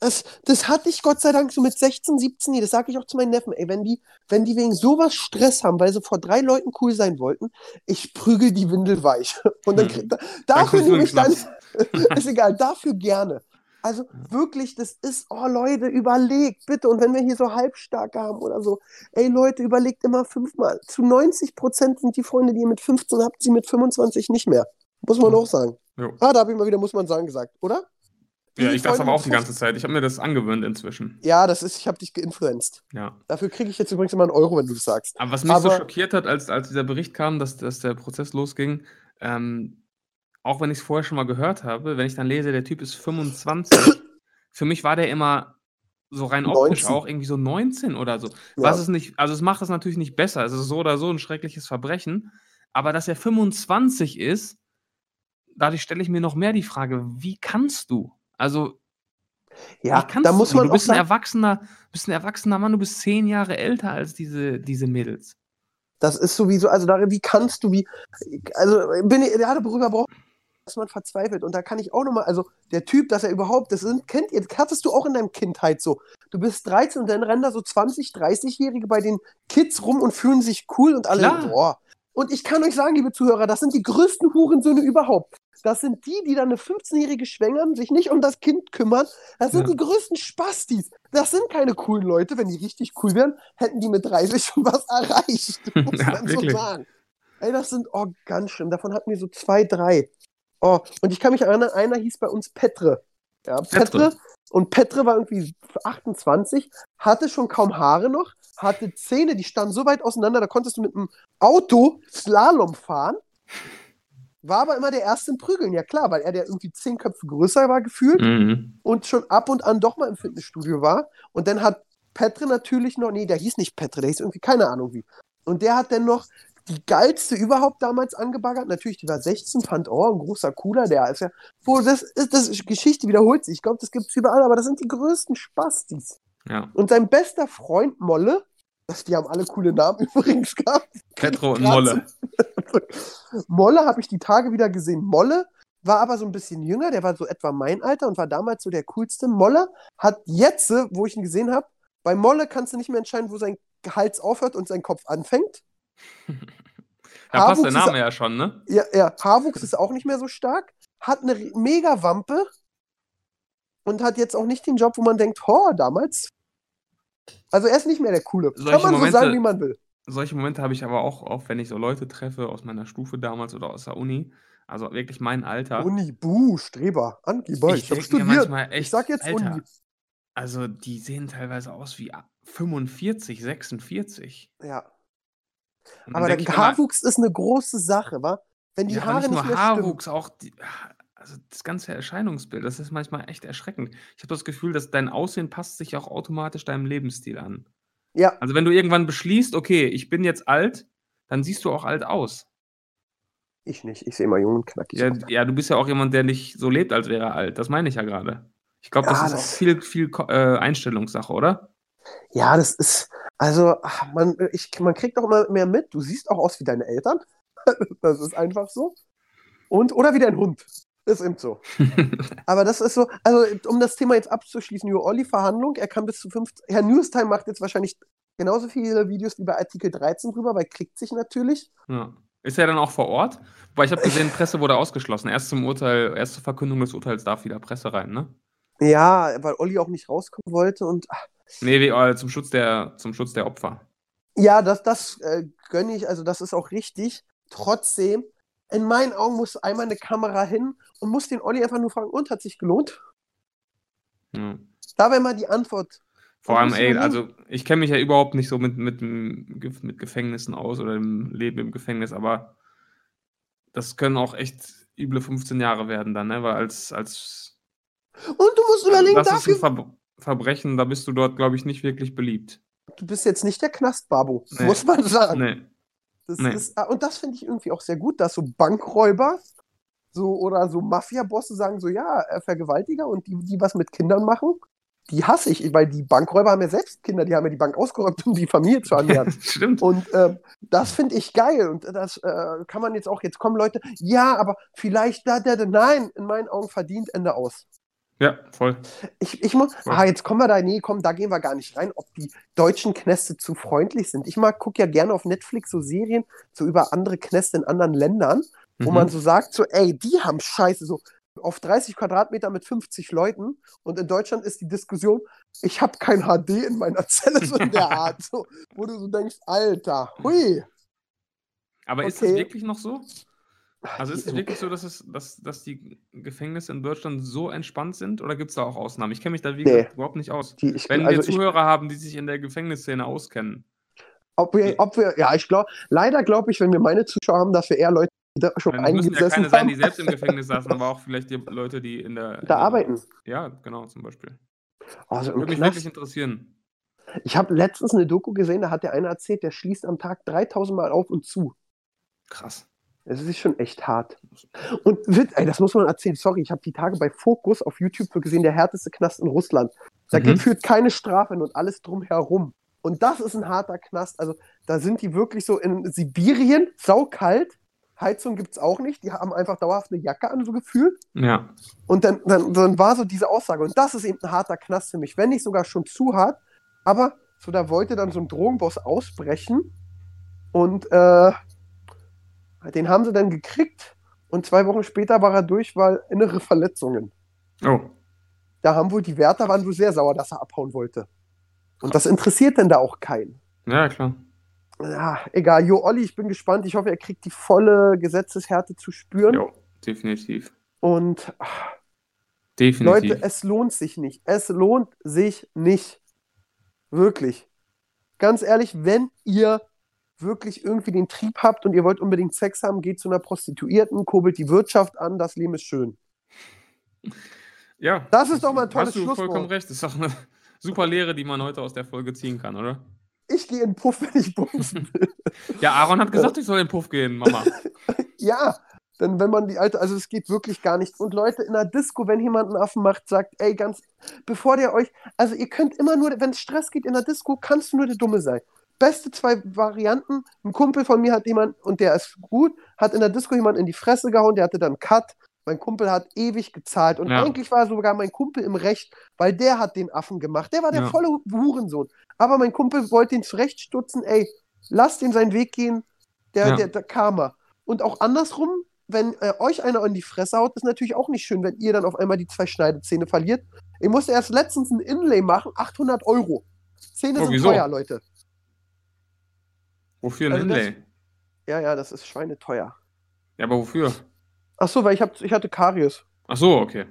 Das, das hatte ich Gott sei Dank so mit 16, 17, nie. das sage ich auch zu meinen Neffen, ey, wenn die, wenn die wegen sowas Stress haben, weil sie vor drei Leuten cool sein wollten, ich prügel die Windel weich. Und dann, Hm. krieg, da, dafür nehme ich dann, ist egal, dafür gerne. Also wirklich, das ist, oh Leute, überlegt, bitte. Und wenn wir hier so halbstark haben oder so, ey Leute, überlegt immer fünfmal. Zu 90 Prozent sind die Freunde, die ihr mit 15 habt, sie mit 25 nicht mehr. Muss man auch sagen. Jo. Ah, da habe ich mal wieder, muss man sagen, gesagt, oder? Ja, ich das aber auch die ganze Zeit. Ich habe mir das angewöhnt inzwischen. Ja, das ist, ich habe dich geinfluenced. Ja. Dafür kriege ich jetzt übrigens immer einen Euro, wenn du das sagst. Aber was mich so Aber- schockiert hat, als, als dieser Bericht kam, dass, dass der Prozess losging, ähm, auch wenn ich es vorher schon mal gehört habe, wenn ich dann lese, der Typ ist 25, für mich war der immer so rein optisch 19. auch irgendwie so 19 oder so. Ja. Was es nicht, also es macht es natürlich nicht besser. Es ist so oder so ein schreckliches Verbrechen. Aber dass er 25 ist, dadurch stelle ich mir noch mehr die Frage, wie kannst du? Also, Ja, da muss du? man du bist ein erwachsener, bist ein erwachsener Mann, du bist zehn Jahre älter als diese, diese Mädels. das ist sowieso, also da, wie kannst du, wie, also bin ich, ja, darüber braucht dass man verzweifelt. Und da kann ich auch nochmal, also der Typ, dass er überhaupt, das sind, kennt ihr, hattest du auch in deinem Kindheit so. Du bist 13 und dann rennen da so 20, 30-Jährige bei den Kids rum und fühlen sich cool und alle, Klar. boah. Und ich kann euch sagen, liebe Zuhörer, das sind die größten Hurensöhne überhaupt. Das sind die, die dann eine 15-Jährige schwängern, sich nicht um das Kind kümmern. Das sind Ja. die größten Spastis. Das sind keine coolen Leute. Wenn die richtig cool wären, hätten die mit 30 schon was erreicht. Muss Ja, man so wirklich. sagen. Ey, das sind, oh, ganz schlimm. Davon hatten wir so zwei, drei. Oh, und ich kann mich erinnern, einer hieß bei uns Petre. Ja, Petre. Petre. Und Petre war irgendwie 28, hatte schon kaum Haare noch, hatte Zähne, die standen so weit auseinander, da konntest du mit einem Auto Slalom fahren. War aber immer der Erste im Prügeln, ja klar, weil er der irgendwie zehn Köpfe größer war gefühlt Mhm. und schon ab und an doch mal im Fitnessstudio war. Und dann hat Petre natürlich noch, nee, der hieß nicht Petre, der hieß irgendwie keine Ahnung wie. Und der hat dann noch die geilste überhaupt damals angebaggert. Natürlich, die war 16, fand, oh, ein großer Cooler, der ist ja, wo das ist, das ist, Geschichte wiederholt sich. Ich glaube, das gibt es überall, aber das sind die größten Spastis. Ja. Und sein bester Freund Molle, das, die haben alle coole Namen übrigens gehabt. Petro und Molle. Molle habe ich die Tage wieder gesehen. Molle war aber so ein bisschen jünger, der war so etwa mein Alter und war damals so der coolste. Molle hat jetzt, wo ich ihn gesehen habe, bei Molle kannst du nicht mehr entscheiden, wo sein Hals aufhört und sein Kopf anfängt. Da passt der Haarwuchs Name ja schon, ne? Ja, ja, Haarwuchs ist auch nicht mehr so stark, hat eine mega Wampe und hat jetzt auch nicht den Job, wo man denkt, oh, damals. Also er ist nicht mehr der Coole. Kann Solche man so Momente- sagen, wie man will. Solche Momente habe ich aber auch oft, wenn ich so Leute treffe aus meiner Stufe damals oder aus der Uni. Also wirklich mein Alter. Uni, Buh, Streber, Angeber, ich, ich hab denke mir studiert. echt, ich sag jetzt Alter, Uni. also die sehen teilweise aus wie 45, 46. Ja. Aber der immer, Haarwuchs ist eine große Sache, wa? Wenn die ja, Haare nicht nicht, nur mehr Haarwuchs, auch die, also das ganze Erscheinungsbild, das ist manchmal echt erschreckend. Ich habe das Gefühl, dass dein Aussehen passt sich auch automatisch deinem Lebensstil an. Ja, Also wenn du irgendwann beschließt, okay, ich bin jetzt alt, dann siehst du auch alt aus. Ich nicht. Ich sehe immer jung und knackig Ja, ja, du bist ja auch jemand, der nicht so lebt, als wäre er alt. Das meine ich ja gerade. Ich glaube, das Ja, ist das- auch viel, viel äh, Einstellungssache, oder? Ja, das ist, also, man, ich, man kriegt auch immer mehr mit. Du siehst auch aus wie deine Eltern. Das ist einfach so. Und, oder wie dein Hund. Ist eben so. Aber das ist so, also, um das Thema jetzt abzuschließen, New Olli Verhandlung, er kann bis zu 15, Herr Newstime macht jetzt wahrscheinlich genauso viele Videos wie bei Artikel 13 drüber, weil klickt sich natürlich. Ja. Ist er dann auch vor Ort? Weil ich habe gesehen, Presse wurde ausgeschlossen. Erst zum Urteil, erst zur Verkündung des Urteils darf wieder Presse rein, ne? Ja, weil Olli auch nicht rauskommen wollte und ach, Nee, wie, äh, zum, Schutz der, zum Schutz der Opfer. Ja, das, das äh, gönne ich, also das ist auch richtig. Trotzdem, in meinen Augen muss einmal eine Kamera hin und muss den Olli einfach nur fragen, und hat sich gelohnt? Ja. Da wäre mal die Antwort. Vor allem, ey, also ich kenne mich ja überhaupt nicht so mit, mit, mit Gefängnissen aus oder dem Leben im Gefängnis, aber das können auch echt üble 15 Jahre werden dann, ne? Weil als, als Und du musst überlegen, das ist ein dafür, Ver Verbrechen, da bist du dort, glaube ich, nicht wirklich beliebt. du bist jetzt nicht der Knastbabo, Nee. muss man sagen. Nee. Das Nee. ist, ah, und das finde ich irgendwie auch sehr gut, dass so Bankräuber so oder so Mafia-Bosse sagen so, ja, äh, Vergewaltiger und die, die was mit Kindern machen, die hasse ich, weil die Bankräuber haben ja selbst Kinder, die haben ja die Bank ausgeräumt, um die Familie zu ernähren. Stimmt. Und ähm, das finde ich geil. Und das äh, kann man jetzt auch, jetzt kommen Leute, ja, aber vielleicht da, da, da, nein, in meinen Augen verdient Ende aus. Ja, voll. Ich, ich muss, Ja. ah, jetzt kommen wir da, nee, komm, da gehen wir gar nicht rein, ob die deutschen Knäste zu freundlich sind. Ich mag, gucke ja gerne auf Netflix so Serien, so über andere Knäste in anderen Ländern, wo Mhm. man so sagt, so, ey, die haben Scheiße, so auf 30 Quadratmeter mit 50 Leuten. Und in Deutschland ist die Diskussion, ich habe kein HD in meiner Zelle, so in der Art, so, wo du so denkst, Alter, hui. Aber ist das okay. wirklich noch so? Also ist es wirklich so, dass, es, dass, dass die Gefängnisse in Deutschland so entspannt sind oder gibt es da auch Ausnahmen? Ich kenne mich da wie Nee. überhaupt nicht aus. Die, ich, Wenn wir also ich, Zuhörer haben, die sich in der Gefängnisszene auskennen. ob wir, ob wir, ja, ich glaube, leider glaube ich, wenn wir meine Zuschauer haben, dass wir eher Leute, da schon Das müssen ja keine sein, die haben, selbst im Gefängnis saßen, aber auch vielleicht die Leute, die in der. in da der- arbeiten. Ja, genau, zum Beispiel. Also Würde mich wirklich interessieren. Ich habe letztens eine Doku gesehen, da hat der eine erzählt, der schließt am Tag 3000 Mal auf und zu. Krass. Es ist schon echt hart. Und ey, das muss man erzählen. Sorry, ich habe die Tage bei Focus auf YouTube gesehen, der härteste Knast in Russland. Da Mhm. gibt führt keine Strafe und alles drumherum. Und das ist ein harter Knast. Also da sind die wirklich so in Sibirien, saukalt. Heizung gibt es auch nicht. Die haben einfach dauerhaft eine Jacke an, so gefühlt. Ja. Und dann, dann, dann war so diese Aussage, und das ist eben ein harter Knast für mich, wenn nicht sogar schon zu hart, aber so da wollte dann so ein Drogenboss ausbrechen und äh, den haben sie dann gekriegt und zwei Wochen später war er durch, weil innere Verletzungen. Oh. Da haben wohl die Wärter waren wohl sehr sauer, dass er abhauen wollte. Und das interessiert denn da auch keinen. Ja, klar. Ja, egal. Jo, Olli, ich bin gespannt. Ich hoffe, er kriegt die volle Gesetzeshärte zu spüren. Jo, definitiv. Und ach, Definitiv. Leute, es lohnt sich nicht. Es lohnt sich nicht. Wirklich. Ganz ehrlich, wenn ihr wirklich irgendwie den Trieb habt und ihr wollt unbedingt Sex haben, geht zu einer Prostituierten, kurbelt die Wirtschaft an, das Leben ist schön. ja. Das ist doch mal ein tolles Hast du Schlusswort. vollkommen recht. Das ist doch eine super Lehre, die man heute aus der Folge ziehen kann, oder? Ich gehe in den Puff, wenn ich bumsen will. Ja, Aaron hat gesagt, ich soll in den Puff gehen, Mama. ja, denn wenn man die alte, also es geht wirklich gar nichts. Und Leute, in der Disco, wenn jemand einen Affen macht, sagt, ey, ganz, bevor der euch, also ihr könnt immer nur, wenn es Stress geht in der Disco, kannst du nur der Dumme sein. Beste zwei Varianten. Ein Kumpel von mir hat jemand, und der ist gut, hat in der Disco jemand in die Fresse gehauen, der hatte dann einen Cut. Mein Kumpel hat ewig gezahlt. Und Ja. eigentlich war sogar mein Kumpel im Recht, weil der hat den Affen gemacht. Der war der Ja. volle Hurensohn. Aber mein Kumpel wollte ihn zurechtstutzen, ey, lasst ihn seinen Weg gehen, der, Ja. der, der Karma. Und auch andersrum, wenn äh, euch einer in die Fresse haut, ist natürlich auch nicht schön, wenn ihr dann auf einmal die zwei Schneidezähne verliert. Ich musste erst letztens ein Inlay machen, 800 Euro. Zähne Oh, sind wieso? teuer, Leute. Wofür ein Also das- Inlay? Ja, ja, das ist schweineteuer. Ja, aber wofür? Ach so, weil ich, hab, ich hatte Karies. Ach so, okay.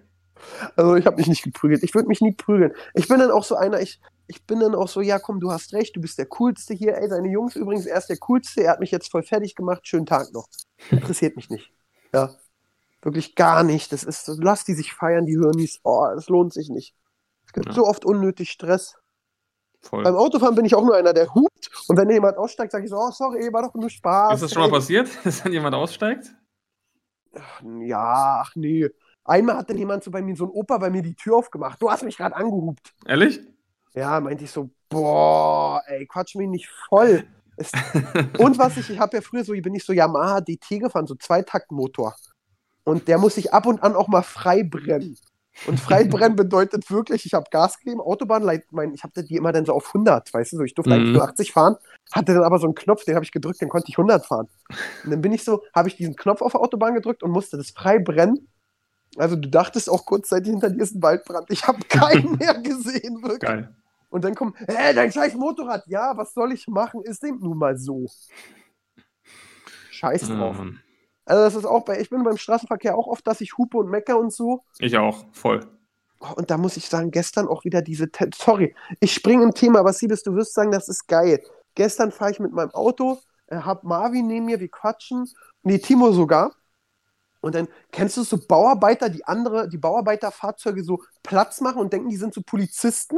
Also ich habe mich nicht geprügelt. Ich würde mich nie prügeln. Ich bin dann auch so einer, ich, ich bin dann auch so, ja komm, du hast recht, du bist der Coolste hier. Ey, seine Jungs übrigens, er ist der Coolste, er hat mich jetzt voll fertig gemacht, schönen Tag noch. Interessiert mich nicht. Ja. Wirklich gar nicht. Das ist, lass die sich feiern, die Hirnis. Oh, es lohnt sich nicht. Es gibt Ja. so oft unnötig Stress. Voll. Beim Autofahren bin ich auch nur einer, der hupt. Und wenn jemand aussteigt, sage ich so, oh, sorry, war doch nur Spaß. Ist das schon mal passiert, dass dann jemand aussteigt? Ja, ach nee. Einmal hat dann jemand so bei mir, so ein Opa bei mir die Tür aufgemacht. Du hast mich gerade angehupt. Ehrlich? Ja, meinte ich so, boah, ey, quatsch mich nicht voll. Und was ich, ich habe ja früher so, bin ich so Yamaha DT gefahren, so Zweitaktmotor. Und der muss sich ab und an auch mal frei brennen. Und frei brennen bedeutet wirklich, ich habe Gas gegeben, Autobahn, mein, ich habe die immer dann so auf 100, weißt du, so, ich durfte Mhm. eigentlich nur 80 fahren, hatte dann aber so einen Knopf, den habe ich gedrückt, den konnte ich 100 fahren. Und dann bin ich so, habe ich diesen Knopf auf der Autobahn gedrückt und musste das frei brennen. Also du dachtest auch kurzzeitig, hinter dir ist ein Waldbrand. Ich habe keinen mehr gesehen, wirklich. Geil. Und dann kommt, äh, dein scheiß Motorrad. Ja, was soll ich machen? Ist eben nun mal so. Scheiß drauf. Ähm, Also das ist auch bei, ich bin beim Straßenverkehr auch oft, dass ich hupe und mecker und so. ich auch, voll. Oh, Und da muss ich sagen, gestern auch wieder diese, Te sorry, ich springe im Thema, aber Siebes, du wirst sagen, das ist geil. Gestern fahre ich mit meinem Auto, äh, hab Marvin neben mir, wir quatschen, nee, Timo sogar. Und dann kennst du so Bauarbeiter, die andere, die Bauarbeiterfahrzeuge so Platz machen und denken, die sind so Polizisten,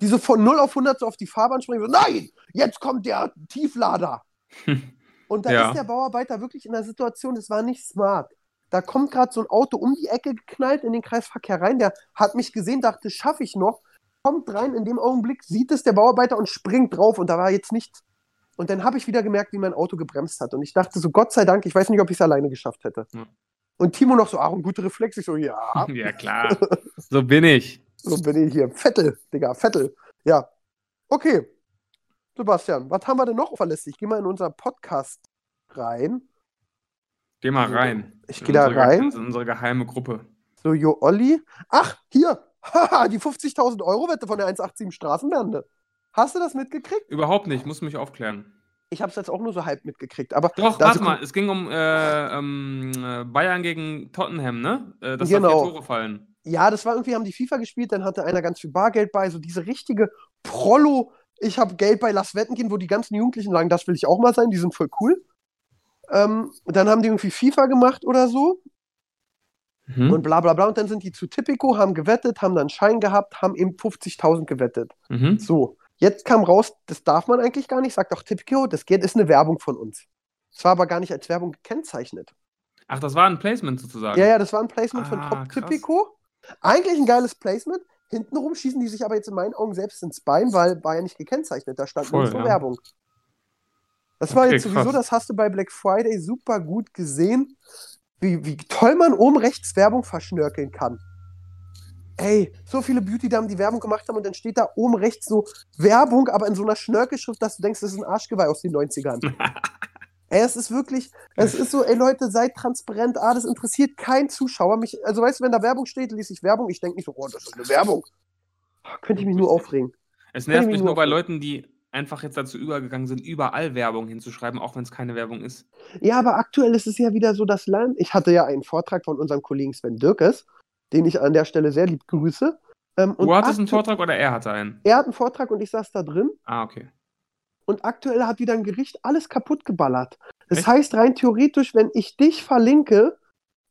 die so von 0 auf 100 so auf die Fahrbahn springen, so, nein, jetzt kommt der Tieflader. Und da Ja. ist der Bauarbeiter wirklich in der Situation, das war nicht smart. Da kommt gerade so ein Auto um die Ecke geknallt in den Kreisverkehr rein. Der hat mich gesehen, dachte, schaffe ich noch. Kommt rein, in dem Augenblick sieht es der Bauarbeiter und springt drauf. Und da war jetzt nichts. Und dann habe ich wieder gemerkt, wie mein Auto gebremst hat. Und ich dachte so, Gott sei Dank, ich weiß nicht, ob ich es alleine geschafft hätte. Ja. Und Timo noch so, ach, ein guter Reflex. Ich so, ja, Ja, klar. So bin ich. so bin ich hier. Vettel, Digga, Vettel. Ja. Okay. Sebastian, was haben wir denn noch verlässlich? Geh mal in unser Podcast rein. Geh mal rein. Ich In geh da rein. In unsere geheime Gruppe. So, Jo Olli. Ach, hier. Haha, die 50.000 Euro Wette von der 187 Straßenbande. Hast du das mitgekriegt? Überhaupt nicht, musst du mich aufklären. Ich habe es jetzt auch nur so halb mitgekriegt. Aber Doch, warte mal, es ging um äh, ähm, äh, Bayern gegen Tottenham, ne? Äh, dass da Genau. vier Tore fallen. Ja, das war irgendwie, haben die FIFA gespielt, dann hatte einer ganz viel Bargeld bei, so diese richtige Prollo, ich habe Geld bei Lass Wetten gehen, wo die ganzen Jugendlichen sagen, das will ich auch mal sein, die sind voll cool. Ähm, dann haben die irgendwie FIFA gemacht oder so Mhm. und bla bla bla und dann sind die zu Tipico, haben gewettet, haben dann einen Schein gehabt, haben eben 50.000 gewettet. Mhm. So, jetzt kam raus, das darf man eigentlich gar nicht, sagt auch Tipico, das geht, ist eine Werbung von uns. Es war aber gar nicht als Werbung gekennzeichnet. Ach, das war ein Placement sozusagen. Ja, ja, das war ein Placement von Ah, Top krass. Tipico. Eigentlich ein geiles Placement. Hintenrum schießen die sich aber jetzt in meinen Augen selbst ins Bein, weil war ja nicht gekennzeichnet. Da stand nur so ja. Werbung. Das war Okay, jetzt sowieso, krass. das hast du bei Black Friday super gut gesehen, wie, wie toll man oben rechts Werbung verschnörkeln kann. Ey, so viele Beauty-Damen, die Werbung gemacht haben und dann steht da oben rechts so Werbung, aber in so einer Schnörkelschrift, dass du denkst, das ist ein Arschgeweih aus den 90ern. ey, es ist wirklich, es ist so, ey Leute, seid transparent, ah, das interessiert kein Zuschauer. Mich, also weißt du, wenn da Werbung steht, lese ich Werbung, ich denke nicht so, oh, das ist eine Werbung. Könnte ich mich nur aufregen. Es nervt ich mich mich nur nur bei aufregen. Leuten, die einfach jetzt dazu übergegangen sind, überall Werbung hinzuschreiben, auch wenn es keine Werbung ist. Ja, aber aktuell ist es ja wieder so, das Land. Ich hatte ja einen Vortrag von unserem Kollegen Sven Dirkes, den ich an der Stelle sehr lieb grüße. Ähm, Du hattest einen Vortrag oder er hatte einen? Er hat einen Vortrag und ich saß da drin. Ah, okay. Und aktuell hat wieder ein Gericht alles kaputt geballert. Das Echt? heißt, rein theoretisch, wenn ich dich verlinke,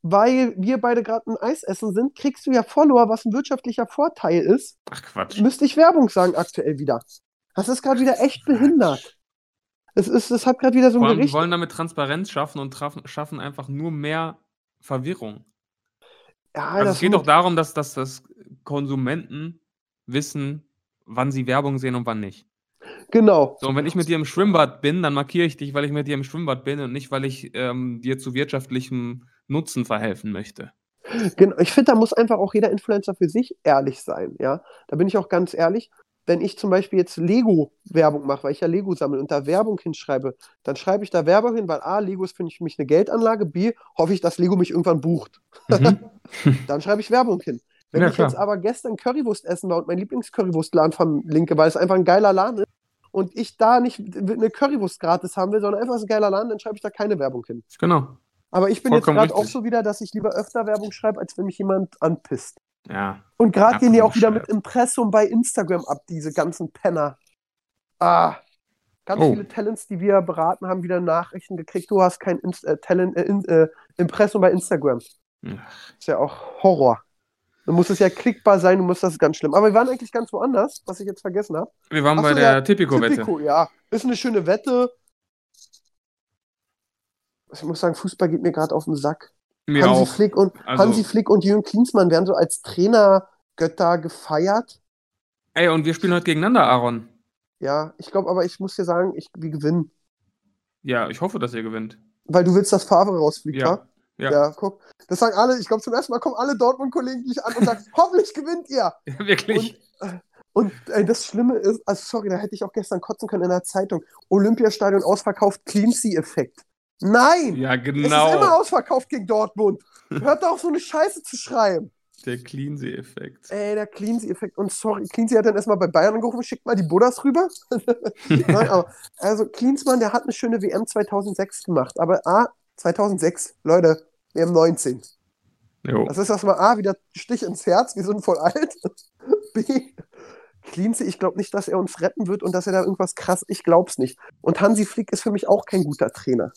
weil wir beide gerade ein Eis essen sind, kriegst du ja Follower, was ein wirtschaftlicher Vorteil ist. Ach Quatsch. Müsste ich Werbung sagen aktuell wieder. Das ist gerade wieder echt behindert. Es, ist, es hat gerade wieder so ein Gericht. wollen damit Transparenz schaffen und schaffen einfach nur mehr Verwirrung. Ja, Also das es geht doch darum, dass, dass, dass Konsumenten wissen, wann sie Werbung sehen und wann nicht. Genau. So, und wenn ich mit dir im Schwimmbad bin, dann markiere ich dich, weil ich mit dir im Schwimmbad bin und nicht, weil ich ähm, dir zu wirtschaftlichem Nutzen verhelfen möchte. Genau, ich finde, da muss einfach auch jeder Influencer für sich ehrlich sein, ja. Da bin ich auch ganz ehrlich. Wenn ich zum Beispiel jetzt Lego-Werbung mache, weil ich ja Lego sammle und da Werbung hinschreibe, dann schreibe ich da Werbung hin, weil A, Lego ist für mich eine Geldanlage, B, hoffe ich, dass Lego mich irgendwann bucht. Mhm. Dann schreibe ich Werbung hin. Wenn Ja, ich klar. jetzt aber gestern Currywurst essen war und mein Lieblings-Currywurstladen verlinke, weil es einfach ein geiler Laden ist und ich da nicht eine Currywurst gratis haben will, sondern einfach ein geiler Laden, dann schreibe ich da keine Werbung hin. Genau. Aber ich bin Vollkommen jetzt gerade auch so wieder, dass ich lieber öfter Werbung schreibe, als wenn mich jemand anpisst. Ja. Und gerade gehen die auch wieder mit. Impressum bei Instagram ab, diese ganzen Penner. Ah, ganz Oh. viele Talents, die wir beraten haben, wieder Nachrichten gekriegt. Du hast kein Inst äh, Talent, äh, in, äh, Impressum bei Instagram. Ja. Ist ja auch Horror. Dann muss es ja klickbar sein, du musst das ganz schlimm. Aber wir waren eigentlich ganz woanders, was ich jetzt vergessen habe. Wir waren Ach bei so, der ja, Tipico-Wette. Tipico, ja. Ist eine schöne Wette. Ich muss sagen, Fußball geht mir gerade auf den Sack. Mir Hansi auch. Flick und Also- Hansi Flick und Jürgen Klinsmann werden so als Trainergötter gefeiert. Ey, und wir spielen heute gegeneinander, Aaron. Ja, ich glaube, aber ich muss dir sagen, ich, wir gewinnen. Ja, ich hoffe, dass ihr gewinnt. Weil du willst, dass Favre rausfliegt, Ja. Ja. Ja, guck. Das sagen alle, ich glaube, zum ersten Mal kommen alle Dortmund-Kollegen dich an und sagen, hoffentlich gewinnt ihr. Wirklich. Und ey, das Schlimme ist, also sorry, da hätte ich auch gestern kotzen können in der Zeitung. Olympiastadion ausverkauft, Cleansea-Effekt. Nein! ja, Es ist immer genau. ausverkauft gegen Dortmund. Hört doch auf, so eine Scheiße zu schreiben. Der Cleansea-Effekt. Ey, der Cleansea-Effekt. Und sorry, Cleansea hat dann erstmal bei Bayern angerufen, schickt mal die Buddhas rüber. Nein, aber, also Klinsmann, der hat eine schöne WM 2006 gemacht. Aber A, 2006, Leute, WM 19. Jo. Das ist erstmal A, wieder Stich ins Herz, wir sind voll alt. B, Cleansea, ich glaube nicht, dass er uns retten wird und dass er da irgendwas krass, ich glaub's nicht. Und Hansi Flick ist für mich auch kein guter Trainer.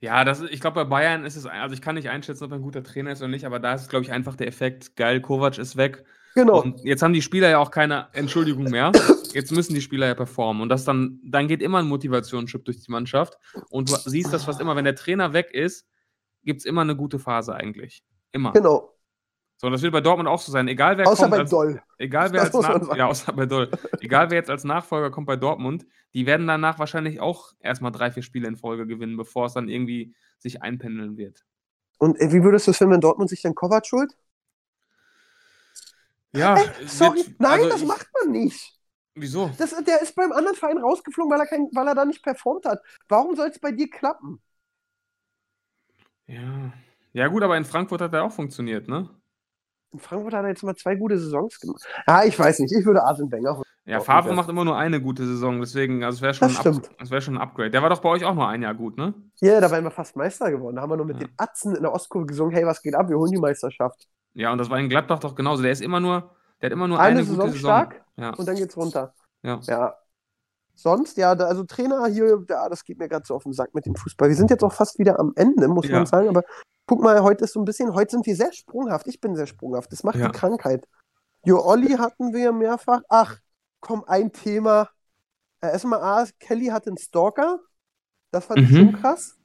Ja, das ich glaube, bei Bayern ist es, also ich kann nicht einschätzen, ob er ein guter Trainer ist oder nicht, aber da ist, glaube ich, einfach der Effekt, geil, Kovac ist weg. Genau. Und jetzt haben die Spieler ja auch keine Entschuldigung mehr. Jetzt müssen die Spieler ja performen. Und das dann, dann geht immer ein Motivationsschub durch die Mannschaft. Und du siehst das fast immer, wenn der Trainer weg ist, gibt es immer eine gute Phase eigentlich. Immer. Genau. So, und das wird bei Dortmund auch so sein. Egal wer Außer kommt. bei als, Doll. Egal wer Das als ja, außer bei Doll. Egal wer jetzt als Nachfolger kommt bei Dortmund, die werden danach wahrscheinlich auch erstmal drei, vier Spiele in Folge gewinnen, bevor es dann irgendwie sich einpendeln wird. Und äh, wie würdest du es finden, wenn Dortmund sich dann Kovac schuld? Ja, Ey, sorry, wird- nein, also das ich- macht man nicht. Wieso? Das, der ist beim anderen Verein rausgeflogen, weil er, kein, weil er da nicht performt hat. Warum soll es bei dir klappen? Ja. Ja, gut, aber in Frankfurt hat er auch funktioniert, ne? In Frankfurt hat er jetzt mal zwei gute Saisons gemacht. Ja, ich weiß nicht. Ich würde Arsene Wenger holen. Ja, Favre macht immer nur eine gute Saison, deswegen, also es wäre schon, wär schon ein Upgrade. Der war doch bei euch auch nur ein Jahr gut, ne? Ja, da wären wir fast Meister geworden. Da haben wir nur mit Ja. den Atzen in der Ostkurve gesungen, hey, was geht ab? Wir holen die Meisterschaft. Ja, und das war in Gladbach doch genauso. Der ist immer nur, der hat immer nur Eine eine, Saison gute Saison. stark Ja, Und dann geht's runter. ja. Ja. Sonst, ja, da, also Trainer hier, ja, das geht mir gerade so auf den Sack mit dem Fußball. Wir sind jetzt auch fast wieder am Ende, muss Ja. man sagen. Aber guck mal, heute ist so ein bisschen, heute sind wir sehr sprunghaft. Ich bin sehr sprunghaft. Das macht die Krankheit. Jo Olli hatten wir mehrfach. Ach, komm, ein Thema. Äh, erstmal A, Kelly hatte einen Stalker. Das fand ich Mhm. schon krass.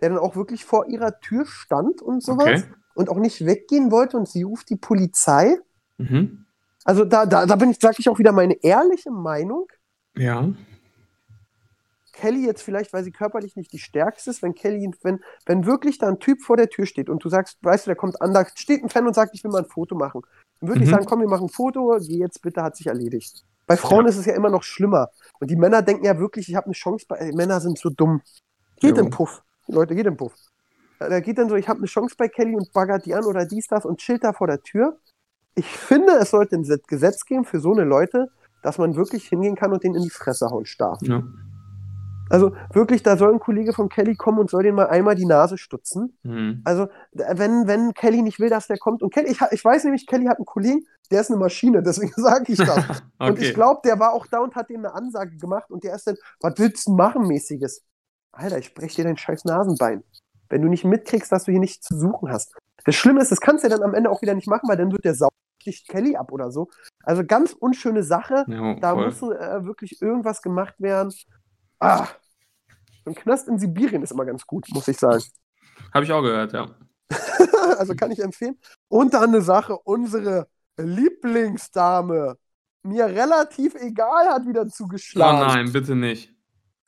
Der dann auch wirklich vor ihrer Tür stand und sowas. Okay. Und auch nicht weggehen wollte und sie ruft die Polizei. Mhm. Also da, da, da bin ich, sag ich auch wieder meine ehrliche Meinung. Ja. Kelly jetzt vielleicht, weil sie körperlich nicht die stärkste ist, wenn Kelly, wenn, wenn wirklich da ein Typ vor der Tür steht und du sagst, weißt du, der kommt an, da steht ein Fan und sagt, ich will mal ein Foto machen. Dann würde ich Mhm. sagen, komm, wir machen ein Foto, geh jetzt bitte, hat sich erledigt. Bei Frauen Ja. ist es ja immer noch schlimmer. Und die Männer denken ja wirklich, ich habe eine Chance bei, ey, Männer sind so dumm. Geht Jo. im Puff. Leute, geht im Puff. Da geht dann so, ich habe eine Chance bei Kelly und baggert die an oder dies, das und chillt da vor der Tür. Ich finde, es sollte ein Set- Gesetz geben für so eine Leute, dass man wirklich hingehen kann und den in die Fresse hauen darf. ja. Also wirklich, da soll ein Kollege von Kelly kommen und soll den mal einmal die Nase stutzen. Mhm. Also, wenn, wenn Kelly nicht will, dass der kommt. Und Kelly, ich, ich weiß nämlich, Kelly hat einen Kollegen, der ist eine Maschine, deswegen sage ich das. Und ich Okay. glaube, der war auch da und hat dem eine Ansage gemacht und der ist dann, was willst du machen, mäßiges? Alter, ich brech dir dein scheiß Nasenbein. Wenn du nicht mitkriegst, dass du hier nichts zu suchen hast. Das Schlimme ist, das kannst du ja dann am Ende auch wieder nicht machen, weil dann wird der Sau sticht Kelly ab oder so. Also ganz unschöne Sache. Ja, Da muss äh, wirklich irgendwas gemacht werden. Ah, ein Knast in Sibirien ist immer ganz gut, muss ich sagen. Habe ich auch gehört, ja. also kann ich empfehlen. Und dann eine Sache, unsere Lieblingsdame, mir relativ egal, hat wieder Oh zugeschlagen. nein, bitte nicht.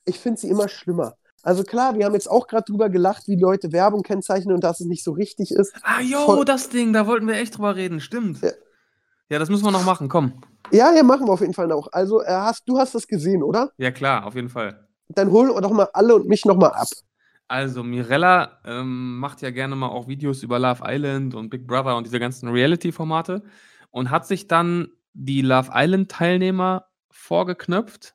Ich finde sie immer schlimmer. Also klar, wir haben jetzt auch gerade drüber gelacht, wie Leute Werbung kennzeichnen und dass es nicht so richtig ist. Ah, jo, Voll- das Ding, da wollten wir echt drüber reden, stimmt. Ja. Das müssen wir noch machen, komm. Ja, ja, machen wir auf jeden Fall noch. Also äh, hast, du hast das gesehen, oder? Ja, klar, auf jeden Fall. Dann holen wir doch mal alle und mich nochmal ab. Also, Mirella ähm, macht ja gerne mal auch Videos über Love Island und Big Brother und diese ganzen Reality-Formate und hat sich dann die Love Island-Teilnehmer vorgeknöpft,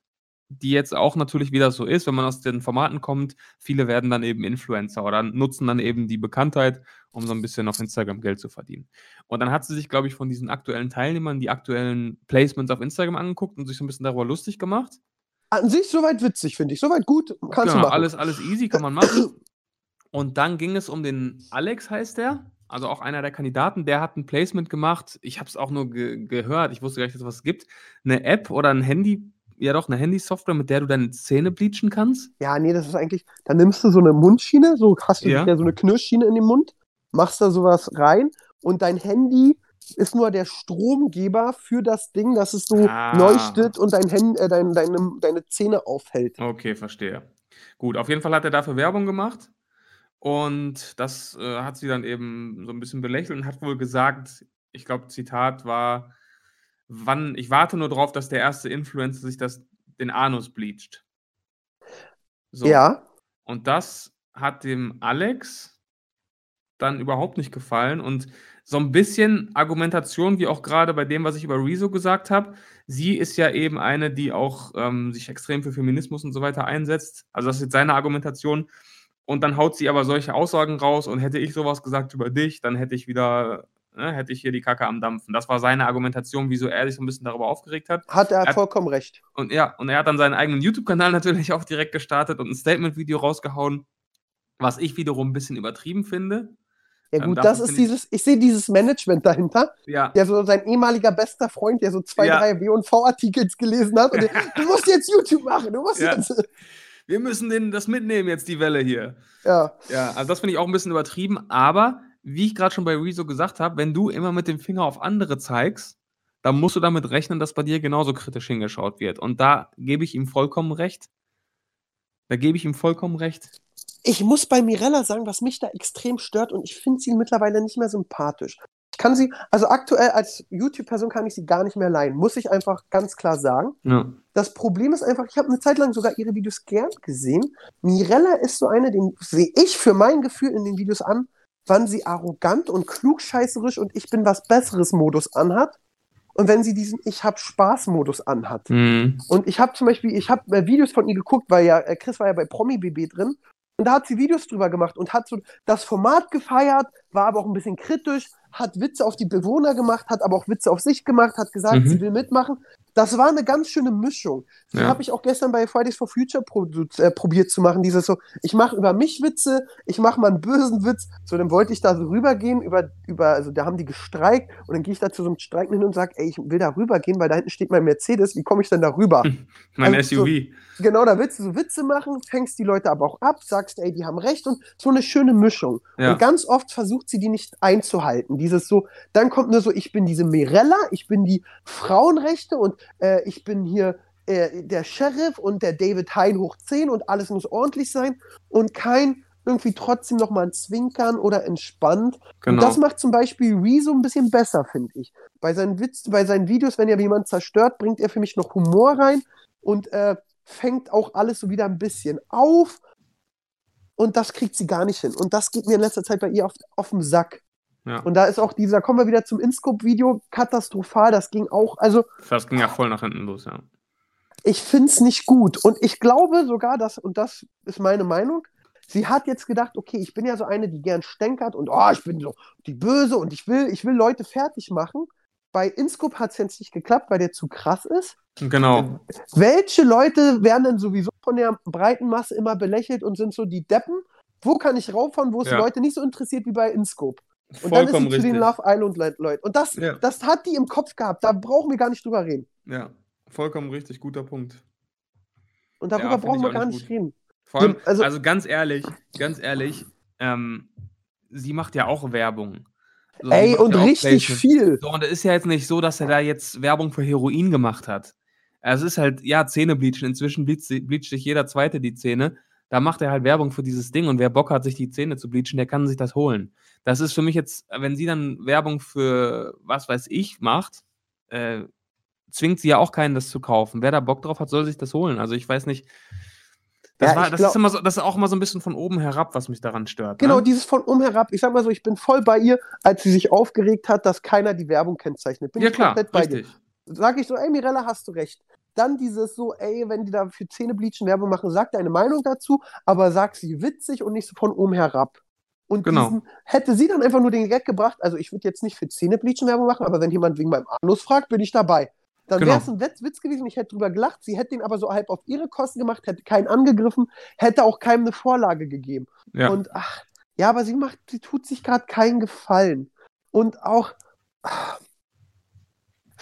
die jetzt auch natürlich wieder so ist, wenn man aus den Formaten kommt. Viele werden dann eben Influencer oder nutzen dann eben die Bekanntheit, um so ein bisschen auf Instagram Geld zu verdienen. Und dann hat sie sich, glaube ich, von diesen aktuellen Teilnehmern die aktuellen Placements auf Instagram angeguckt und sich so ein bisschen darüber lustig gemacht. An sich soweit witzig, finde ich. Soweit gut, kannst genau, du machen. alles, alles easy kann man machen. Und dann ging es um den Alex, heißt der. also auch einer der Kandidaten, der hat ein Placement gemacht. Ich habe es auch nur ge gehört. Ich wusste gar nicht, dass es was gibt. Eine App oder ein Handy, ja doch, eine Handysoftware, mit der du deine Zähne bleachen kannst. Ja, nee, das ist eigentlich, da nimmst du so eine Mundschiene, so hast du Ja. so eine Knirschschiene in den Mund, machst da sowas rein und dein Handy ist nur der Stromgeber für das Ding, dass es so Ah. leuchtet und dein Hand, äh, dein, deine, deine Zähne aufhält. Okay, verstehe. Gut, auf jeden Fall hat er dafür Werbung gemacht. Und das äh, hat sie dann eben so ein bisschen belächelt und hat wohl gesagt, ich glaube, Zitat war, wann, ich warte nur drauf, dass der erste Influencer sich das, den Anus bleacht. So. Ja, Und das hat dem Alex dann überhaupt nicht gefallen. Und so ein bisschen Argumentation, wie auch gerade bei dem, was ich über Rezo gesagt habe. Sie ist ja eben eine, die auch ähm, sich extrem für Feminismus und so weiter einsetzt. Also das ist jetzt seine Argumentation. Und dann haut sie aber solche Aussagen raus und hätte ich sowas gesagt über dich, dann hätte ich wieder, ne, hätte ich hier die Kacke am Dampfen. Das war seine Argumentation, wieso er sich so ein bisschen darüber aufgeregt hat. hat er Er- vollkommen recht. Und ja, und er hat dann seinen eigenen YouTube-Kanal natürlich auch direkt gestartet und ein Statement-Video rausgehauen, was ich wiederum ein bisschen übertrieben finde. Ja Ähm, gut, dafür das ist dieses, ich sehe dieses Management dahinter, Ja, der so sein ehemaliger bester Freund, der so zwei, Ja. drei W&V-Artikels gelesen hat und der, du musst jetzt YouTube machen, du musst Ja. jetzt, wir müssen den, das mitnehmen jetzt, die Welle hier. ja. Ja, also das finde ich auch ein bisschen übertrieben, aber wie ich gerade schon bei Rezo gesagt habe, wenn du immer mit dem Finger auf andere zeigst, dann musst du damit rechnen, dass bei dir genauso kritisch hingeschaut wird. Und da gebe ich ihm vollkommen recht. Da gebe ich ihm vollkommen recht. Ich muss bei Mirella sagen, was mich da extrem stört und ich finde sie mittlerweile nicht mehr sympathisch. Ich kann sie, also aktuell als YouTube-Person kann ich sie gar nicht mehr leihen, muss ich einfach ganz klar sagen. Ja. Das Problem ist einfach, ich habe eine Zeit lang sogar ihre Videos gern gesehen. Mirella ist so eine, den sehe ich für mein Gefühl in den Videos an, wann sie arrogant und klugscheißerisch und ich bin was Besseres Modus anhat. Und wenn sie diesen Ich hab Spaß Modus anhat. Mhm. Und ich habe zum Beispiel, ich habe äh, Videos von ihr geguckt, weil ja, äh, Chris war ja bei Promi BB drin. Und da hat sie Videos drüber gemacht und hat so das Format gefeiert, war aber auch ein bisschen kritisch, hat Witze auf die Bewohner gemacht, hat aber auch Witze auf sich gemacht, hat gesagt, Mhm. sie will mitmachen. Das war eine ganz schöne Mischung. Die Ja. habe ich auch gestern bei Fridays for Future pro, äh, probiert zu machen. Dieses so, ich mache über mich Witze, ich mache mal einen bösen Witz. So, dann wollte ich da so rübergehen, über, über, also da haben die gestreikt und dann gehe ich da zu so einem Streiken hin und sage, ey, ich will da rübergehen, weil da hinten steht mein Mercedes, wie komme ich denn da rüber? Mein Also so- SUV. Genau, da willst du so Witze machen, fängst die Leute aber auch ab, sagst, ey, die haben recht und so eine schöne Mischung. Ja. Und ganz oft versucht sie die nicht einzuhalten. Dieses so, dann kommt nur so, ich bin diese Mirella, ich bin die Frauenrechte und äh, ich bin hier äh, der Sheriff und der David Hein hoch 10 und alles muss ordentlich sein und kein irgendwie trotzdem nochmal ein Zwinkern oder entspannt. Genau. Und das macht zum Beispiel Rezo ein bisschen besser, finde ich. Bei seinen Witz, bei seinen Videos, wenn er jemand zerstört, bringt er für mich noch Humor rein und äh, fängt auch alles so wieder ein bisschen auf. Und das kriegt sie gar nicht hin. Und das geht mir in letzter Zeit bei ihr auf, auf den Sack. ja. Und da ist auch dieser, kommen wir wieder zum InScope-Video, katastrophal. Das ging auch, also Das ging ja voll nach hinten los, ja. ich finde es nicht gut. Und ich glaube sogar, dass, und das ist meine Meinung, sie hat jetzt gedacht, okay, ich bin ja so eine, die gern stänkert und oh, ich bin so die Böse und ich will, ich will Leute fertig machen. Bei InScope hat es jetzt nicht geklappt, weil der zu krass ist. Genau. Welche Leute werden denn sowieso von der breiten Masse immer belächelt und sind so die Deppen? Wo kann ich rauffahren, wo es Ja. Leute nicht so interessiert wie bei InScope? Und dann ist Vollkommen sie zu den richtig. Love Island Le- Leuten. Und das, Ja. das hat die im Kopf gehabt. Da brauchen wir gar nicht drüber reden. Ja, vollkommen richtig, guter Punkt. Und darüber Ja, brauchen wir gar nicht nicht gut. reden. Vor allem, also- also, ganz ehrlich, ganz ehrlich, ähm, sie macht ja auch Werbung. So, Ey, und richtig Placement. viel. So, und es ist ja jetzt nicht so, dass er da jetzt Werbung für Heroin gemacht hat. Also es ist halt, ja, Zähnebleachen. Inzwischen bleacht, bleacht sich jeder Zweite die Zähne. Da macht er halt Werbung für dieses Ding und wer Bock hat, sich die Zähne zu bleachen, der kann sich das holen. Das ist für mich jetzt, wenn sie dann Werbung für was weiß ich macht, äh, zwingt sie ja auch keinen, das zu kaufen. Wer da Bock drauf hat, soll sich das holen. Also ich weiß nicht. Das, Ja, war, das, glaub- ist immer so, das ist auch immer so ein bisschen von oben herab, was mich daran stört. Genau, ne? dieses von um herab. Ich sag mal so, ich bin voll bei ihr, als sie sich aufgeregt hat, dass keiner die Werbung kennzeichnet. Bin Ja, ich klar, komplett bei richtig. dir. Sag ich so, ey Mirella, hast du recht. Dann dieses so, ey, wenn die da für Zähnebleachen Werbung machen, sag deine Meinung dazu, aber sag sie witzig und nicht so von oben herab. Und Genau. diesen, hätte sie dann einfach nur den Gag gebracht, also ich würde jetzt nicht für Zähnebleachen Werbung machen, aber wenn jemand wegen meinem Anus fragt, bin ich dabei. Dann Genau. wäre es ein Witz, gewesen, ich hätte drüber gelacht, sie hätte den aber so halb auf ihre Kosten gemacht, hätte keinen angegriffen, hätte auch keinem eine Vorlage gegeben. Ja. Und ach, Ja, aber sie macht, sie tut sich gerade keinen Gefallen. Und auch, ah,